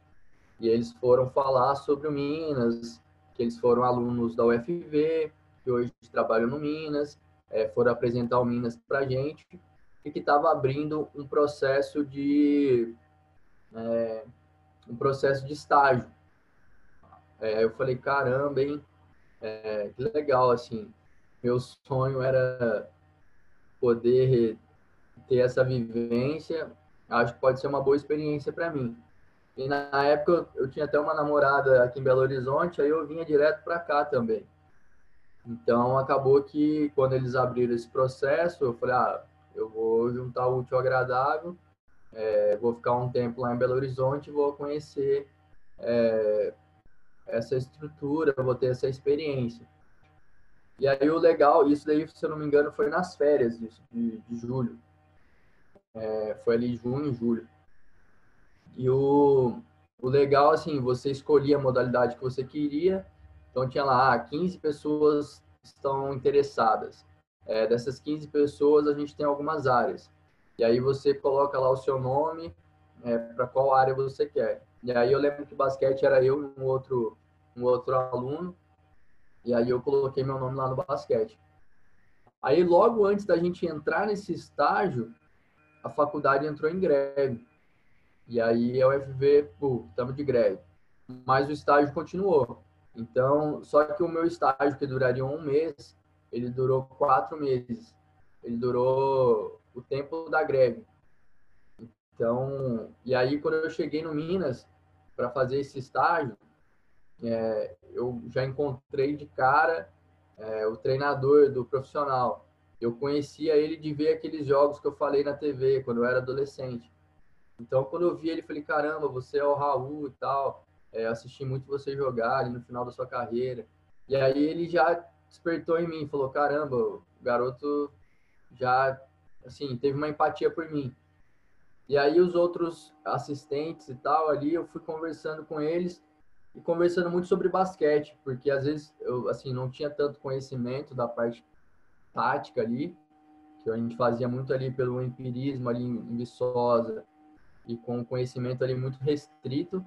E eles foram falar sobre o Minas, que eles foram alunos da UFV, que hoje trabalham no Minas, é, foram apresentar o Minas para a gente e que estava abrindo um processo de é, um processo de estágio. É, eu falei, caramba, hein? É, que legal, assim. Meu sonho era poder ter essa vivência. Acho que pode ser uma boa experiência para mim. E na época eu tinha até uma namorada aqui em Belo Horizonte, aí eu vinha direto para cá também. Então acabou que quando eles abriram esse processo, eu falei, ah, eu vou juntar o útil ao agradável, é, vou ficar um tempo lá em Belo Horizonte, vou conhecer é, essa estrutura, vou ter essa experiência. E aí o legal, isso daí, se eu não me engano, foi nas férias de, de, de julho. É, foi ali junho, julho. E o, o legal, assim, você escolhia a modalidade que você queria. Então tinha lá 15 ah, pessoas estão interessadas. É, dessas 15 pessoas, a gente tem algumas áreas. E aí você coloca lá o seu nome, é, para qual área você quer. E aí eu lembro que basquete era eu e um outro, um outro aluno. E aí eu coloquei meu nome lá no basquete. Aí logo antes da gente entrar nesse estágio, a faculdade entrou em greve. E aí a UFV, pô, estamos de greve. Mas o estágio continuou. Então, só que o meu estágio, que duraria um mês, ele durou quatro meses. Ele durou o tempo da greve. Então, e aí quando eu cheguei no Minas para fazer esse estágio, é, eu já encontrei de cara é, o treinador do profissional. Eu conhecia ele de ver aqueles jogos que eu falei na TV quando eu era adolescente. Então, quando eu vi ele, falei: caramba, você é o Raul e tal. é, assisti muito você jogar ali no final da sua carreira. E aí ele já despertou em mim, falou, caramba, o garoto já, assim, teve uma empatia por mim. E aí os outros assistentes e tal ali, eu fui conversando com eles e conversando muito sobre basquete, porque às vezes eu, assim, não tinha tanto conhecimento da parte tática ali, que a gente fazia muito ali pelo empirismo ali em Viçosa e com conhecimento ali muito restrito.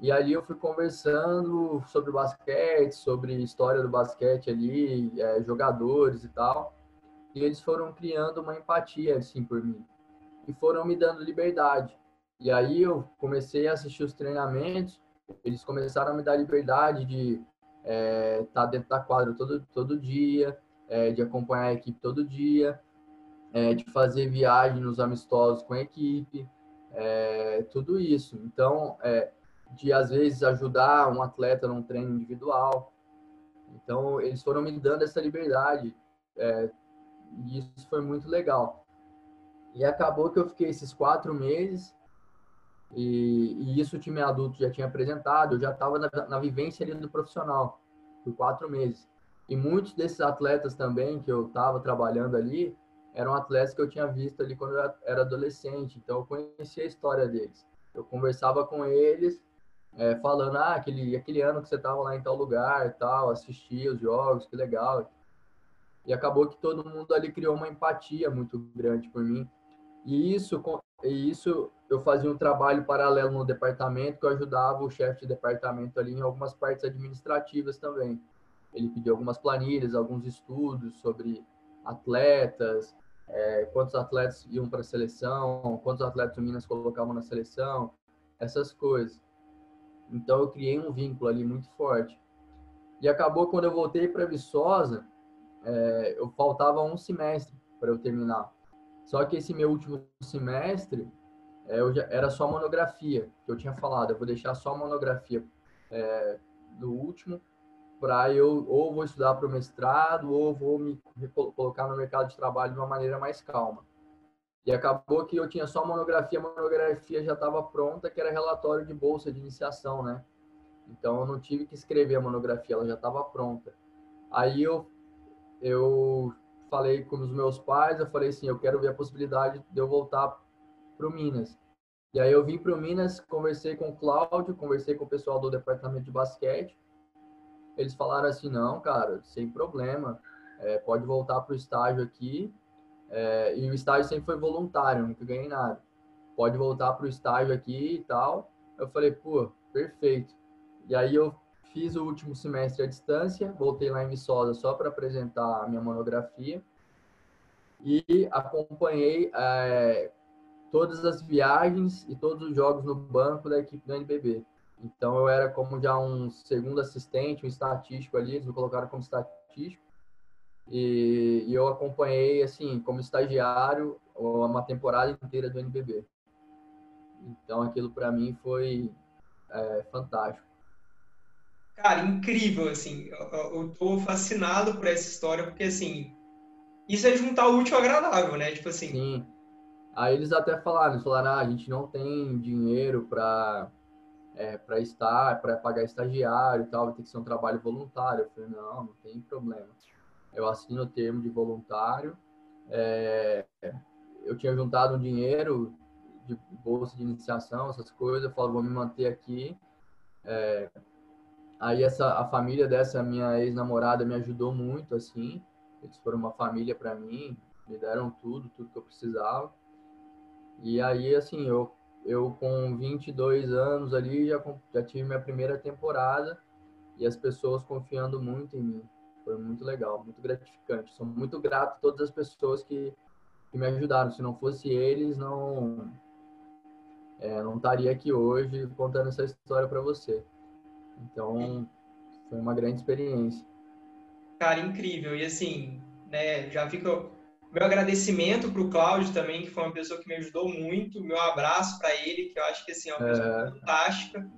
E ali eu fui conversando sobre basquete, sobre história do basquete ali, é, jogadores e tal. E eles foram criando uma empatia, assim, por mim. E foram me dando liberdade. E aí eu comecei a assistir os treinamentos, eles começaram a me dar liberdade de estar é, tá dentro da quadra todo, todo dia, é, de acompanhar a equipe todo dia, é, de fazer viagem nos amistosos com a equipe, é, tudo isso. Então, é, de às vezes ajudar um atleta num treino individual. Então, eles foram me dando essa liberdade é, e isso foi muito legal. E acabou que eu fiquei esses quatro meses e, e isso o time adulto já tinha apresentado, eu já estava na, na vivência ali do profissional por quatro meses. E muitos desses atletas também que eu estava trabalhando ali eram atletas que eu tinha visto ali quando eu era adolescente, então eu conhecia a história deles. Eu conversava com eles é, falando, ah, aquele, aquele ano que você estava lá em tal lugar e tal, assistia os jogos, que legal. E acabou que todo mundo ali criou uma empatia muito grande por mim. E isso, e isso eu fazia um trabalho paralelo no departamento, que eu ajudava o chefe de departamento ali em algumas partes administrativas também. Ele pediu algumas planilhas, alguns estudos sobre atletas, é, quantos atletas iam para a seleção, quantos atletas o Minas colocavam na seleção, essas coisas. Então eu criei um vínculo ali muito forte. E acabou quando eu voltei para Viçosa, é, eu faltava um semestre para eu terminar. Só que esse meu último semestre é, eu já, era só monografia, que eu tinha falado. Eu vou deixar só monografia é, do último para eu ou vou estudar para o mestrado ou vou me colocar no mercado de trabalho de uma maneira mais calma. E acabou que eu tinha só monografia, a monografia já estava pronta, que era relatório de bolsa de iniciação, né? Então eu não tive que escrever a monografia, ela já estava pronta. Aí eu eu falei com os meus pais, eu falei assim, eu quero ver a possibilidade de eu voltar para o Minas. E aí eu vim para o Minas, conversei com o Cláudio, conversei com o pessoal do departamento de basquete. Eles falaram assim, não, cara, sem problema, é, pode voltar para o estágio aqui é, e o estágio sempre foi voluntário, nunca ganhei nada. Pode voltar para o estágio aqui e tal. Eu falei, pô, perfeito. E aí eu fiz o último semestre à distância, voltei lá em Viçosa só para apresentar a minha monografia e acompanhei é, todas as viagens e todos os jogos no banco da equipe do NBB. Então eu era como já um segundo assistente, um estatístico ali, eles me colocaram como estatístico. E, e, eu acompanhei, assim, como estagiário, uma temporada inteira do NBB. Então, aquilo para mim foi é, fantástico. Cara, incrível, assim. Eu, eu tô fascinado por essa história, porque, assim, isso é juntar o útil ao agradável, né? Tipo assim. Sim. Aí eles até falaram, eles falaram, ah, a gente não tem dinheiro para é, para estar, para pagar estagiário e tal, ter que ser um trabalho voluntário. Eu falei, não, não tem problema eu assino o termo de voluntário. É, eu tinha juntado um dinheiro de bolsa de iniciação, essas coisas. Eu falo, vou me manter aqui. É, aí essa a família dessa minha ex-namorada me ajudou muito, assim. Eles foram uma família para mim, me deram tudo, tudo que eu precisava. E aí, assim, eu, eu com 22 anos ali já, já tive minha primeira temporada e as pessoas confiando muito em mim. Foi muito legal, muito gratificante. Sou muito grato a todas as pessoas que, que me ajudaram. Se não fosse eles, não é, não estaria aqui hoje contando essa história para você. Então, foi uma grande experiência. Cara, incrível. E assim, né, já fica meu agradecimento para o Cláudio também, que foi uma pessoa que me ajudou muito. Meu abraço para ele, que eu acho que assim, é uma pessoa é... fantástica.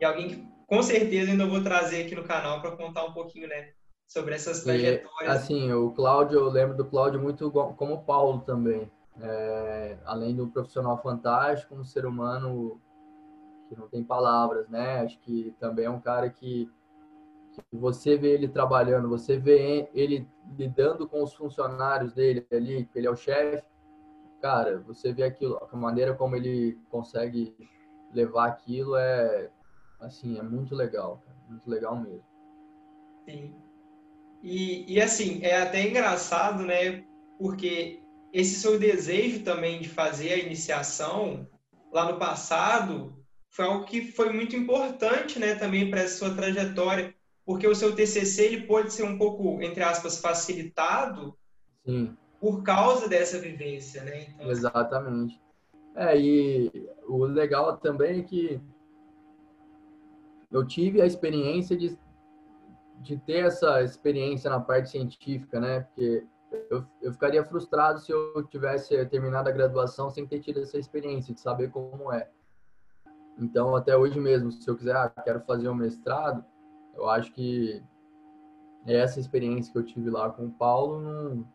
E alguém que com certeza ainda vou trazer aqui no canal para contar um pouquinho, né, sobre essas trajetórias. E, assim, o Cláudio, eu lembro do Cláudio muito como o Paulo também. É, além do profissional fantástico, um ser humano que não tem palavras, né? Acho que também é um cara que você vê ele trabalhando, você vê ele lidando com os funcionários dele ali, que ele é o chefe, cara, você vê aquilo, a maneira como ele consegue levar aquilo é assim, é muito legal, cara, muito legal mesmo. Sim. E, e assim, é até engraçado, né? Porque esse seu desejo também de fazer a iniciação lá no passado foi algo que foi muito importante, né, também para essa sua trajetória, porque o seu TCC ele pode ser um pouco, entre aspas, facilitado Sim. por causa dessa vivência, né? Então, Exatamente. É, e o legal também é que eu tive a experiência de, de ter essa experiência na parte científica, né? Porque eu, eu ficaria frustrado se eu tivesse terminado a graduação sem ter tido essa experiência, de saber como é. Então, até hoje mesmo, se eu quiser, ah, quero fazer um mestrado, eu acho que essa experiência que eu tive lá com o Paulo não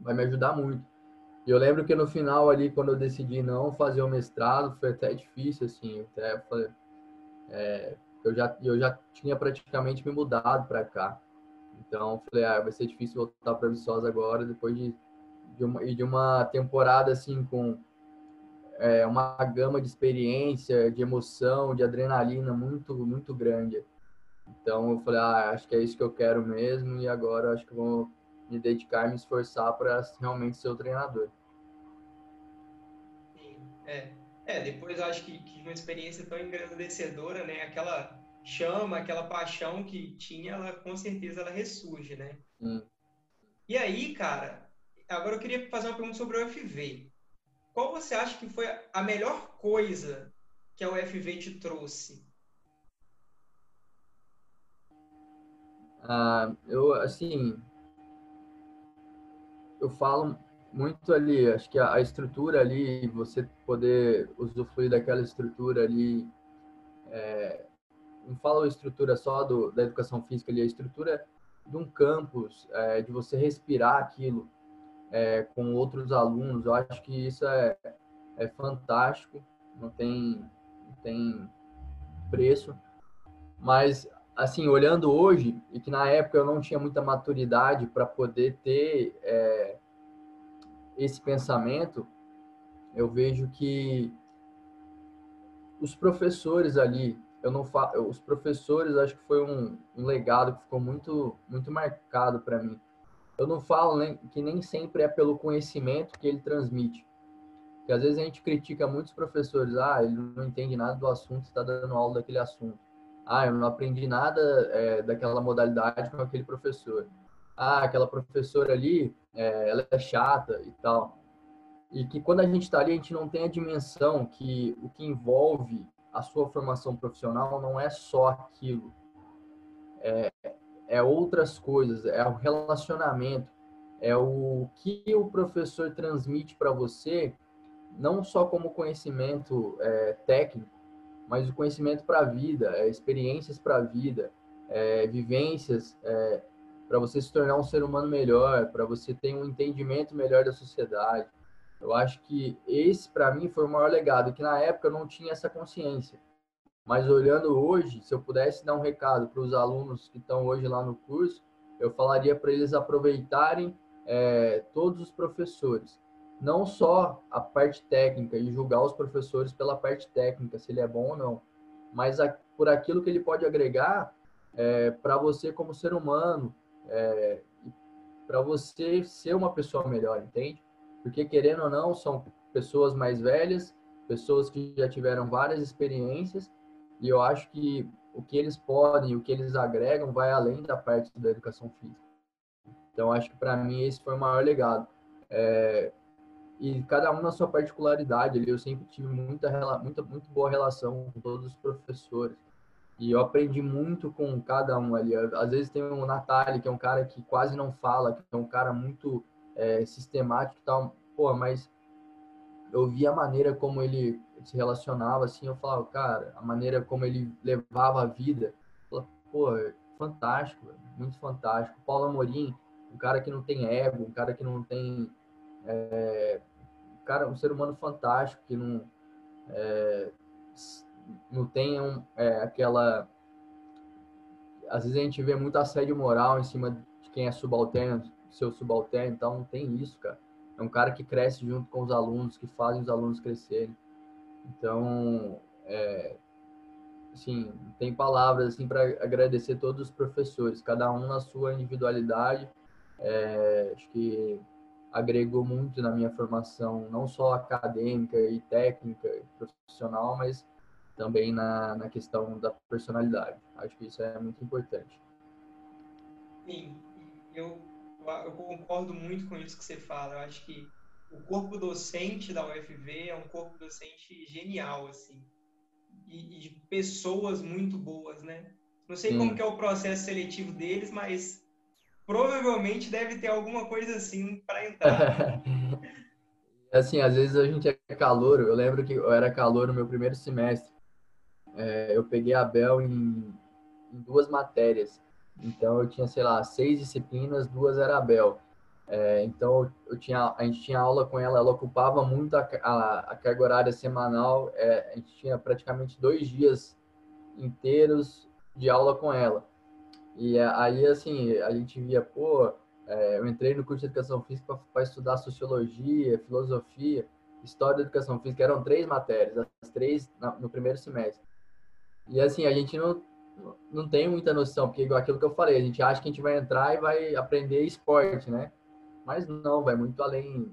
vai me ajudar muito. E eu lembro que no final ali, quando eu decidi não fazer o mestrado, foi até difícil, assim, até falei, é, eu já eu já tinha praticamente me mudado para cá. Então, falei, ah, vai ser difícil voltar para Viçosa agora, depois de, de, uma, de uma temporada assim com é, uma gama de experiência, de emoção, de adrenalina muito, muito grande. Então, eu falei, ah, acho que é isso que eu quero mesmo e agora acho que vou me dedicar e me esforçar para realmente ser o treinador. É, é depois eu acho que, que uma experiência tão engrandecedora, né? Aquela chama, aquela paixão que tinha, ela com certeza ela ressurge, né? Hum. E aí, cara, agora eu queria fazer uma pergunta sobre o UFV. Qual você acha que foi a melhor coisa que a UFV te trouxe? Ah, eu, assim, eu falo muito ali, acho que a, a estrutura ali, você poder usufruir daquela estrutura ali, é, não falo estrutura só do, da educação física ali, a estrutura de um campus, é, de você respirar aquilo é, com outros alunos, eu acho que isso é, é fantástico, não tem, não tem preço. Mas, assim, olhando hoje, e que na época eu não tinha muita maturidade para poder ter é, esse pensamento, eu vejo que os professores ali eu não fa... os professores acho que foi um, um legado que ficou muito muito marcado para mim. Eu não falo nem, que nem sempre é pelo conhecimento que ele transmite porque às vezes a gente critica muitos professores ah ele não entende nada do assunto está dando aula daquele assunto ah eu não aprendi nada é, daquela modalidade com aquele professor ah aquela professora ali é, ela é chata e tal e que quando a gente está ali a gente não tem a dimensão que o que envolve a sua formação profissional não é só aquilo. É, é outras coisas, é o relacionamento, é o que o professor transmite para você, não só como conhecimento é, técnico, mas o conhecimento para a vida, é, experiências para a vida, é, vivências é, para você se tornar um ser humano melhor, para você ter um entendimento melhor da sociedade. Eu acho que esse, para mim, foi o maior legado, que na época eu não tinha essa consciência. Mas olhando hoje, se eu pudesse dar um recado para os alunos que estão hoje lá no curso, eu falaria para eles aproveitarem é, todos os professores. Não só a parte técnica e julgar os professores pela parte técnica, se ele é bom ou não, mas a, por aquilo que ele pode agregar é, para você como ser humano, é, para você ser uma pessoa melhor, entende? porque querendo ou não, são pessoas mais velhas, pessoas que já tiveram várias experiências, e eu acho que o que eles podem, o que eles agregam, vai além da parte da educação física. Então, acho que para mim esse foi o maior legado. É, e cada um na sua particularidade, eu sempre tive muita, muita, muito boa relação com todos os professores. E eu aprendi muito com cada um ali. Às vezes tem o Natália, que é um cara que quase não fala, que é um cara muito é, sistemático e tal, pô, mas eu vi a maneira como ele se relacionava, assim, eu falava, cara, a maneira como ele levava a vida, pô, fantástico, muito fantástico. Paulo Amorim, um cara que não tem ego, um cara que não tem, é, um cara, um ser humano fantástico, que não, é, não tenham é, aquela. Às vezes a gente vê muito assédio moral em cima de quem é subalterno, seu subalterno, então não tem isso, cara. É um cara que cresce junto com os alunos, que fazem os alunos crescerem. Então, é, assim, tem palavras assim para agradecer todos os professores, cada um na sua individualidade. É, acho que agregou muito na minha formação, não só acadêmica e técnica e profissional, mas também na, na questão da personalidade. Acho que isso é muito importante. Sim, eu, eu concordo muito com isso que você fala. Eu acho que o corpo docente da UFV é um corpo docente genial, assim, e, e de pessoas muito boas, né? Não sei Sim. como que é o processo seletivo deles, mas provavelmente deve ter alguma coisa assim para entrar. (laughs) assim, às vezes a gente é calor. Eu lembro que eu era calor no meu primeiro semestre. É, eu peguei a Bel em, em, duas matérias. Então eu tinha, sei lá, seis disciplinas, duas era a Bel. É, então eu tinha, a gente tinha aula com ela, ela ocupava muito a, a, a carga horária semanal. É, a gente tinha praticamente dois dias inteiros de aula com ela. E aí, assim, a gente via, pô, é, eu entrei no curso de Educação Física para estudar Sociologia, Filosofia, História da Educação Física, eram três matérias, as três no primeiro semestre. E assim, a gente não, não tem muita noção, porque igual aquilo que eu falei, a gente acha que a gente vai entrar e vai aprender esporte, né? Mas não, vai muito além,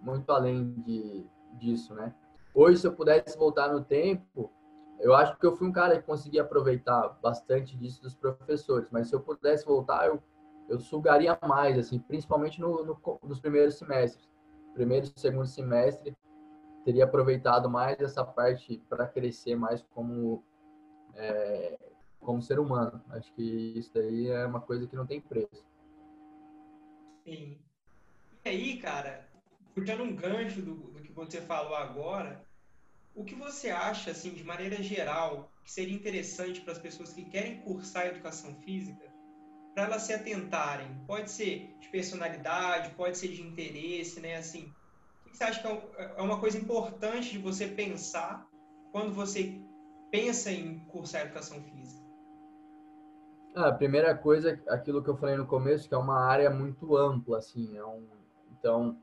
muito além de, disso, né? Hoje, se eu pudesse voltar no tempo, eu acho que eu fui um cara que conseguia aproveitar bastante disso dos professores, mas se eu pudesse voltar, eu, eu sugaria mais, assim, principalmente no, no, nos primeiros semestres. Primeiro e segundo semestre, teria aproveitado mais essa parte para crescer mais como, é, como ser humano. Acho que isso daí é uma coisa que não tem preço. Sim. E aí, cara, puxando um gancho do, do que você falou agora, o que você acha, assim, de maneira geral, que seria interessante para as pessoas que querem cursar educação física, para elas se atentarem? Pode ser de personalidade, pode ser de interesse, né? Assim, o que você acha que é, é uma coisa importante de você pensar quando você pensa em cursar educação física? Ah, a primeira coisa, aquilo que eu falei no começo, que é uma área muito ampla, assim, é um, então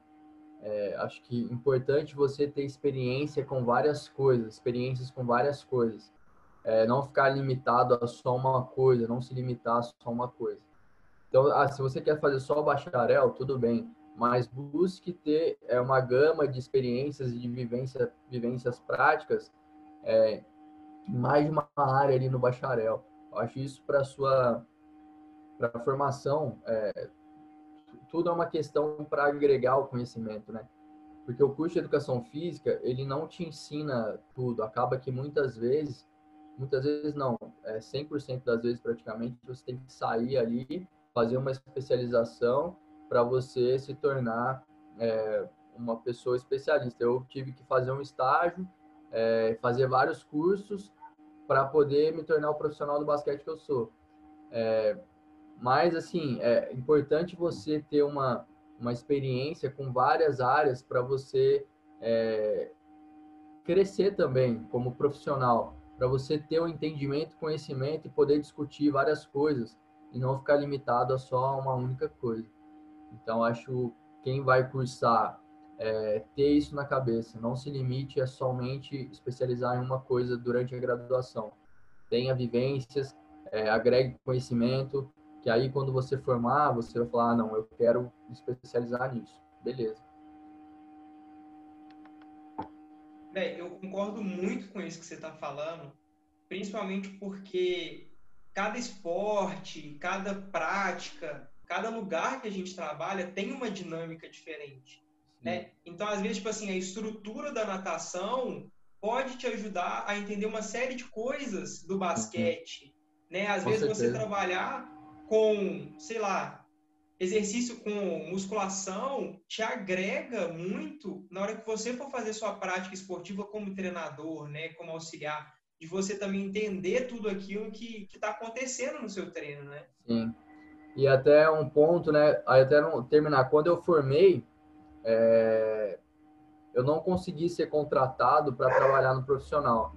é, acho que importante você ter experiência com várias coisas, experiências com várias coisas. É, não ficar limitado a só uma coisa, não se limitar a só uma coisa. Então, ah, se você quer fazer só bacharel, tudo bem, mas busque ter é, uma gama de experiências e de vivência, vivências práticas é, mais de uma área ali no bacharel. Eu acho isso para sua para formação é, tudo é uma questão para agregar o conhecimento, né? Porque o curso de educação física, ele não te ensina tudo. Acaba que muitas vezes, muitas vezes não, é 100% das vezes praticamente, você tem que sair ali, fazer uma especialização para você se tornar é, uma pessoa especialista. Eu tive que fazer um estágio, é, fazer vários cursos para poder me tornar o profissional do basquete que eu sou. É, mas, assim, é importante você ter uma, uma experiência com várias áreas para você é, crescer também como profissional, para você ter um entendimento, conhecimento e poder discutir várias coisas e não ficar limitado a só uma única coisa. Então, acho quem vai cursar é, ter isso na cabeça, não se limite a somente especializar em uma coisa durante a graduação. Tenha vivências, é, agregue conhecimento, que aí, quando você formar, você vai falar, ah, não, eu quero me especializar nisso. Beleza. Bem, eu concordo muito com isso que você está falando, principalmente porque cada esporte, cada prática, cada lugar que a gente trabalha tem uma dinâmica diferente. Né? Então, às vezes, tipo assim, a estrutura da natação pode te ajudar a entender uma série de coisas do basquete. Uhum. Né? Às com vezes, certeza. você trabalhar com, sei lá, exercício com musculação te agrega muito na hora que você for fazer sua prática esportiva como treinador, né, como auxiliar, de você também entender tudo aquilo que está acontecendo no seu treino, né? Sim. E até um ponto, né, até não terminar, quando eu formei, é, eu não consegui ser contratado para trabalhar no profissional.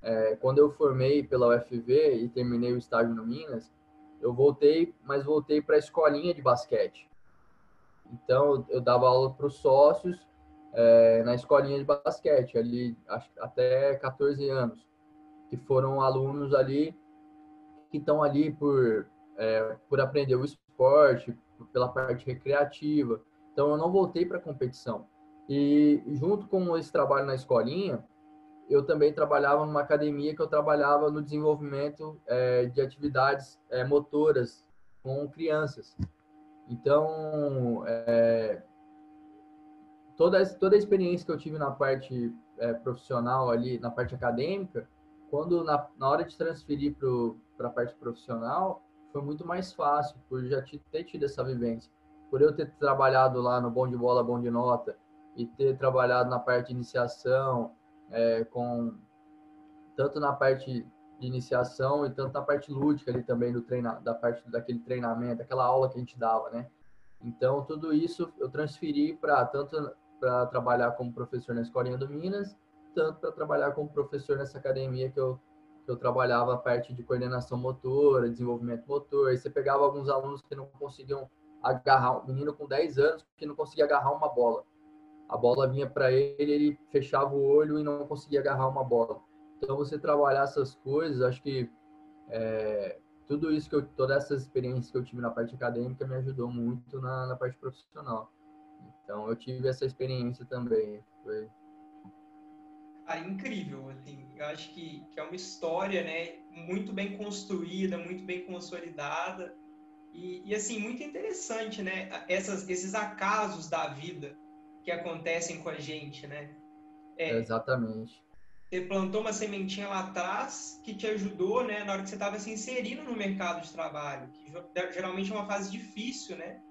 é, quando eu formei pela UFV e terminei o estágio no Minas, eu voltei, mas voltei para a escolinha de basquete. Então, eu dava aula para os sócios é, na escolinha de basquete, ali até 14 anos, que foram alunos ali que estão ali por, é, por aprender o esporte, pela parte recreativa. Então, eu não voltei para a competição. E junto com esse trabalho na escolinha, eu também trabalhava numa academia que eu trabalhava no desenvolvimento é, de atividades é, motoras com crianças. Então, é, toda, toda a experiência que eu tive na parte é, profissional ali, na parte acadêmica, quando na, na hora de transferir para a parte profissional, foi muito mais fácil, por já ter tido essa vivência. Por eu ter trabalhado lá no Bom de Bola, Bom de Nota, e ter trabalhado na parte de iniciação, é, com tanto na parte de iniciação e tanto na parte lúdica ali também do treina, da parte daquele treinamento, aquela aula que a gente dava, né? Então tudo isso eu transferi para tanto para trabalhar como professor na escolinha do Minas, tanto para trabalhar como professor nessa academia que eu eu trabalhava a parte de coordenação motora, desenvolvimento motor. Aí você pegava alguns alunos que não conseguiam agarrar, um menino com 10 anos que não conseguia agarrar uma bola a bola vinha para ele, ele fechava o olho e não conseguia agarrar uma bola. Então, você trabalhar essas coisas, acho que é, tudo isso que eu, todas essas experiências que eu tive na parte acadêmica me ajudou muito na, na parte profissional. Então, eu tive essa experiência também. Foi... Ah, incrível, assim, eu acho que, que é uma história, né, muito bem construída, muito bem consolidada e, e assim, muito interessante, né, Essas, esses acasos da vida, que acontecem com a gente, né? É, Exatamente. Você plantou uma sementinha lá atrás que te ajudou, né, na hora que você estava se inserindo no mercado de trabalho, que geralmente é uma fase difícil, né?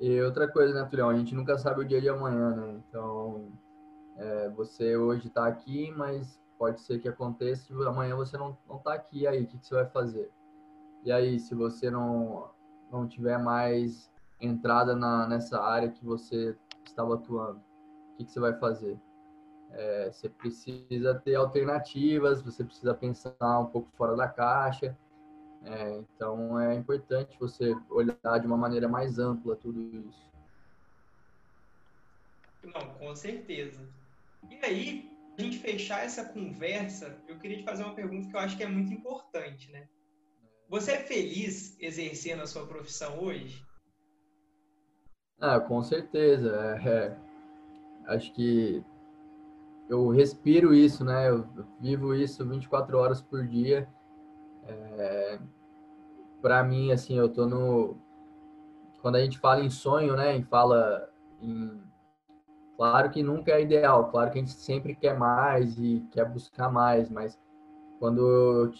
E outra coisa, né, Tulião? A gente nunca sabe o dia de amanhã, né? Então, é, você hoje está aqui, mas pode ser que aconteça que amanhã você não, não tá aqui. E aí, o que, que você vai fazer? E aí, se você não, não tiver mais entrada na, nessa área que você estava atuando, o que, que você vai fazer? É, você precisa ter alternativas, você precisa pensar um pouco fora da caixa. É, então é importante você olhar de uma maneira mais ampla tudo isso. Não, com certeza. E aí, a gente fechar essa conversa, eu queria te fazer uma pergunta que eu acho que é muito importante, né? Você é feliz exercendo a sua profissão hoje? Ah, com certeza. É, é, acho que eu respiro isso, né? Eu vivo isso 24 horas por dia. É, para mim, assim, eu tô no. Quando a gente fala em sonho, né? E fala em. Claro que nunca é ideal, claro que a gente sempre quer mais e quer buscar mais, mas quando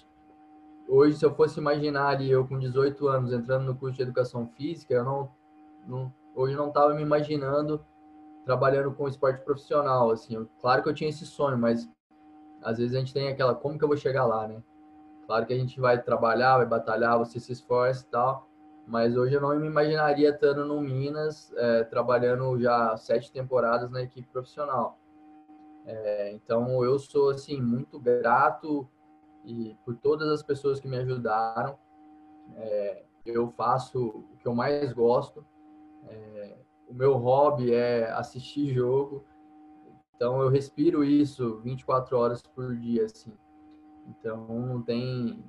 hoje, se eu fosse imaginar ali eu com 18 anos entrando no curso de educação física, eu não, não hoje não estava me imaginando trabalhando com esporte profissional, assim. Claro que eu tinha esse sonho, mas às vezes a gente tem aquela, como que eu vou chegar lá, né? Claro que a gente vai trabalhar, vai batalhar, você se esforça e tal, mas hoje eu não me imaginaria estando no Minas, é, trabalhando já sete temporadas na equipe profissional. É, então eu sou, assim, muito grato e por todas as pessoas que me ajudaram. É, eu faço o que eu mais gosto, é, o meu hobby é assistir jogo, então eu respiro isso 24 horas por dia, assim. Então não tem,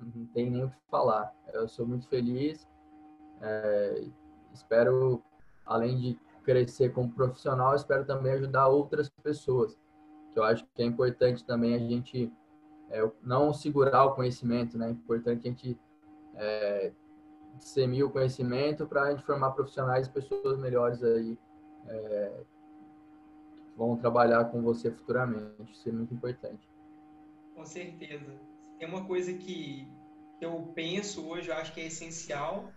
não tem nem o que falar. Eu sou muito feliz. É, espero, além de crescer como profissional, espero também ajudar outras pessoas. Que eu acho que é importante também a gente é, não segurar o conhecimento, né? É importante a gente é, dissemine o conhecimento para a gente formar profissionais e pessoas melhores aí é, que vão trabalhar com você futuramente. Isso é muito importante. Com certeza. Tem uma coisa que eu penso hoje, eu acho que é essencial,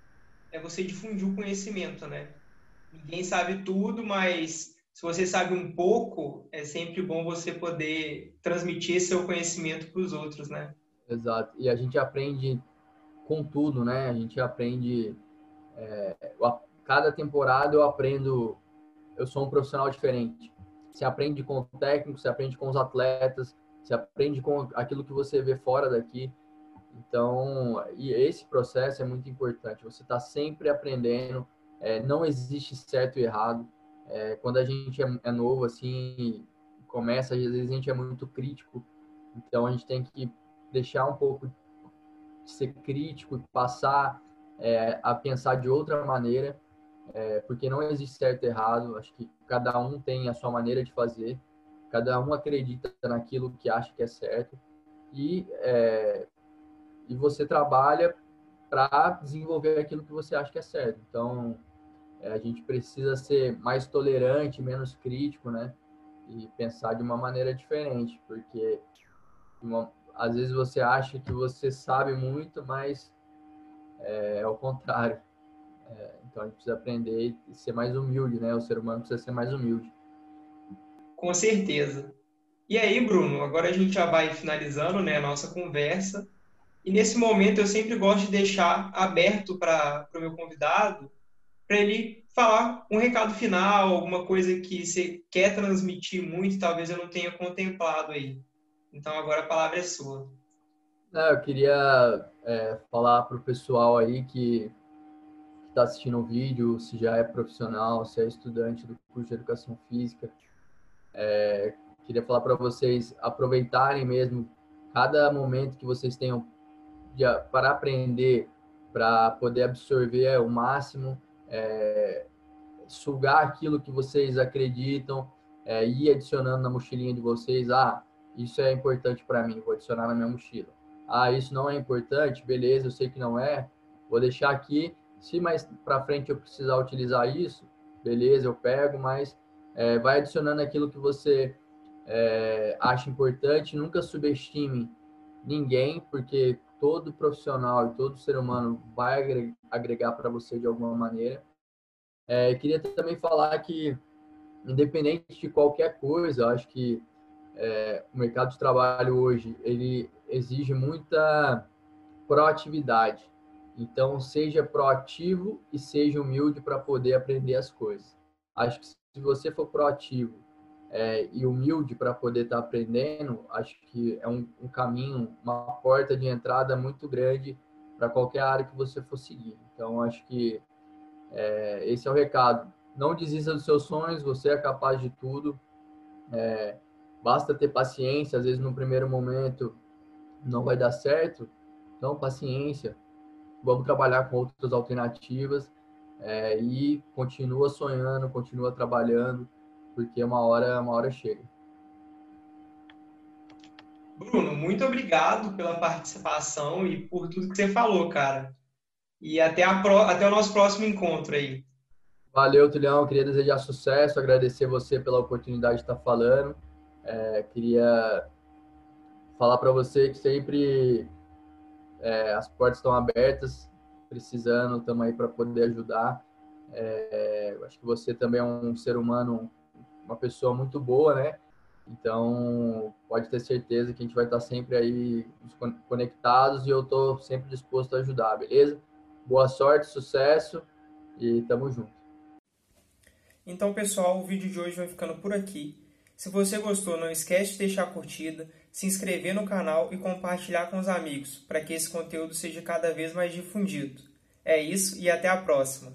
é você difundir o conhecimento, né? Ninguém sabe tudo, mas se você sabe um pouco, é sempre bom você poder transmitir seu conhecimento para os outros, né? Exato. E a gente aprende com tudo, né? A gente aprende. É, cada temporada eu aprendo. Eu sou um profissional diferente. Você aprende com o técnico, você aprende com os atletas, você aprende com aquilo que você vê fora daqui. Então, e esse processo é muito importante. Você está sempre aprendendo. É, não existe certo e errado. É, quando a gente é, é, novo, assim, começa, às vezes a gente é muito crítico. Então, a gente tem que deixar um pouco ser crítico, passar é, a pensar de outra maneira, é, porque não existe certo e errado. Acho que cada um tem a sua maneira de fazer, cada um acredita naquilo que acha que é certo. E é, e você trabalha para desenvolver aquilo que você acha que é certo. Então, é, a gente precisa ser mais tolerante, menos crítico, né? E pensar de uma maneira diferente, porque uma, às vezes você acha que você sabe muito, mas é, é o contrário. É, então a gente precisa aprender e ser mais humilde, né? O ser humano precisa ser mais humilde. Com certeza. E aí, Bruno, agora a gente já vai finalizando né, a nossa conversa. E nesse momento eu sempre gosto de deixar aberto para o meu convidado, para ele falar um recado final, alguma coisa que você quer transmitir muito, talvez eu não tenha contemplado aí. Então agora a palavra é sua. eu queria é, falar para o pessoal aí que está assistindo o vídeo, se já é profissional, se é estudante do curso de Educação Física, é, queria falar para vocês aproveitarem mesmo cada momento que vocês tenham de, para aprender, para poder absorver o máximo, é, sugar aquilo que vocês acreditam é, ir adicionando na mochilinha de vocês. Ah, isso é importante para mim, vou adicionar na minha mochila. Ah, isso não é importante, beleza, eu sei que não é, vou deixar aqui. Se mais para frente eu precisar utilizar isso, beleza, eu pego, mas é, vai adicionando aquilo que você é, acha importante. Nunca subestime ninguém, porque todo profissional e todo ser humano vai agregar para você de alguma maneira. É, queria também falar que, independente de qualquer coisa, eu acho que é, o mercado de trabalho hoje ele exige muita proatividade. Então, seja proativo e seja humilde para poder aprender as coisas. Acho que se você for proativo é, e humilde para poder estar tá aprendendo, acho que é um, um, caminho, uma porta de entrada muito grande para qualquer área que você for seguir. Então, acho que é, esse é o recado. Não desista dos seus sonhos, você é capaz de tudo. É, basta ter paciência, às vezes no primeiro momento não vai dar certo, então paciência. Vamos trabalhar com outras alternativas é, e continua sonhando, continua trabalhando porque uma hora, uma hora chega. Bruno, muito obrigado pela participação e por tudo que você falou, cara. E até, a pro... até o nosso próximo encontro aí. Valeu, Tulião. Queria desejar sucesso, agradecer você pela oportunidade de estar falando. É, queria falar para você que sempre é, as portas estão abertas, precisando, estamos aí para poder ajudar. É, acho que você também é um ser humano uma pessoa muito boa, né? Então, pode ter certeza que a gente vai estar sempre aí conectados e eu estou sempre disposto a ajudar, beleza? Boa sorte, sucesso e tamo junto. Então, pessoal, o vídeo de hoje vai ficando por aqui. Se você gostou, não esquece de deixar a curtida, se inscrever no canal e compartilhar com os amigos, para que esse conteúdo seja cada vez mais difundido. É isso e até a próxima!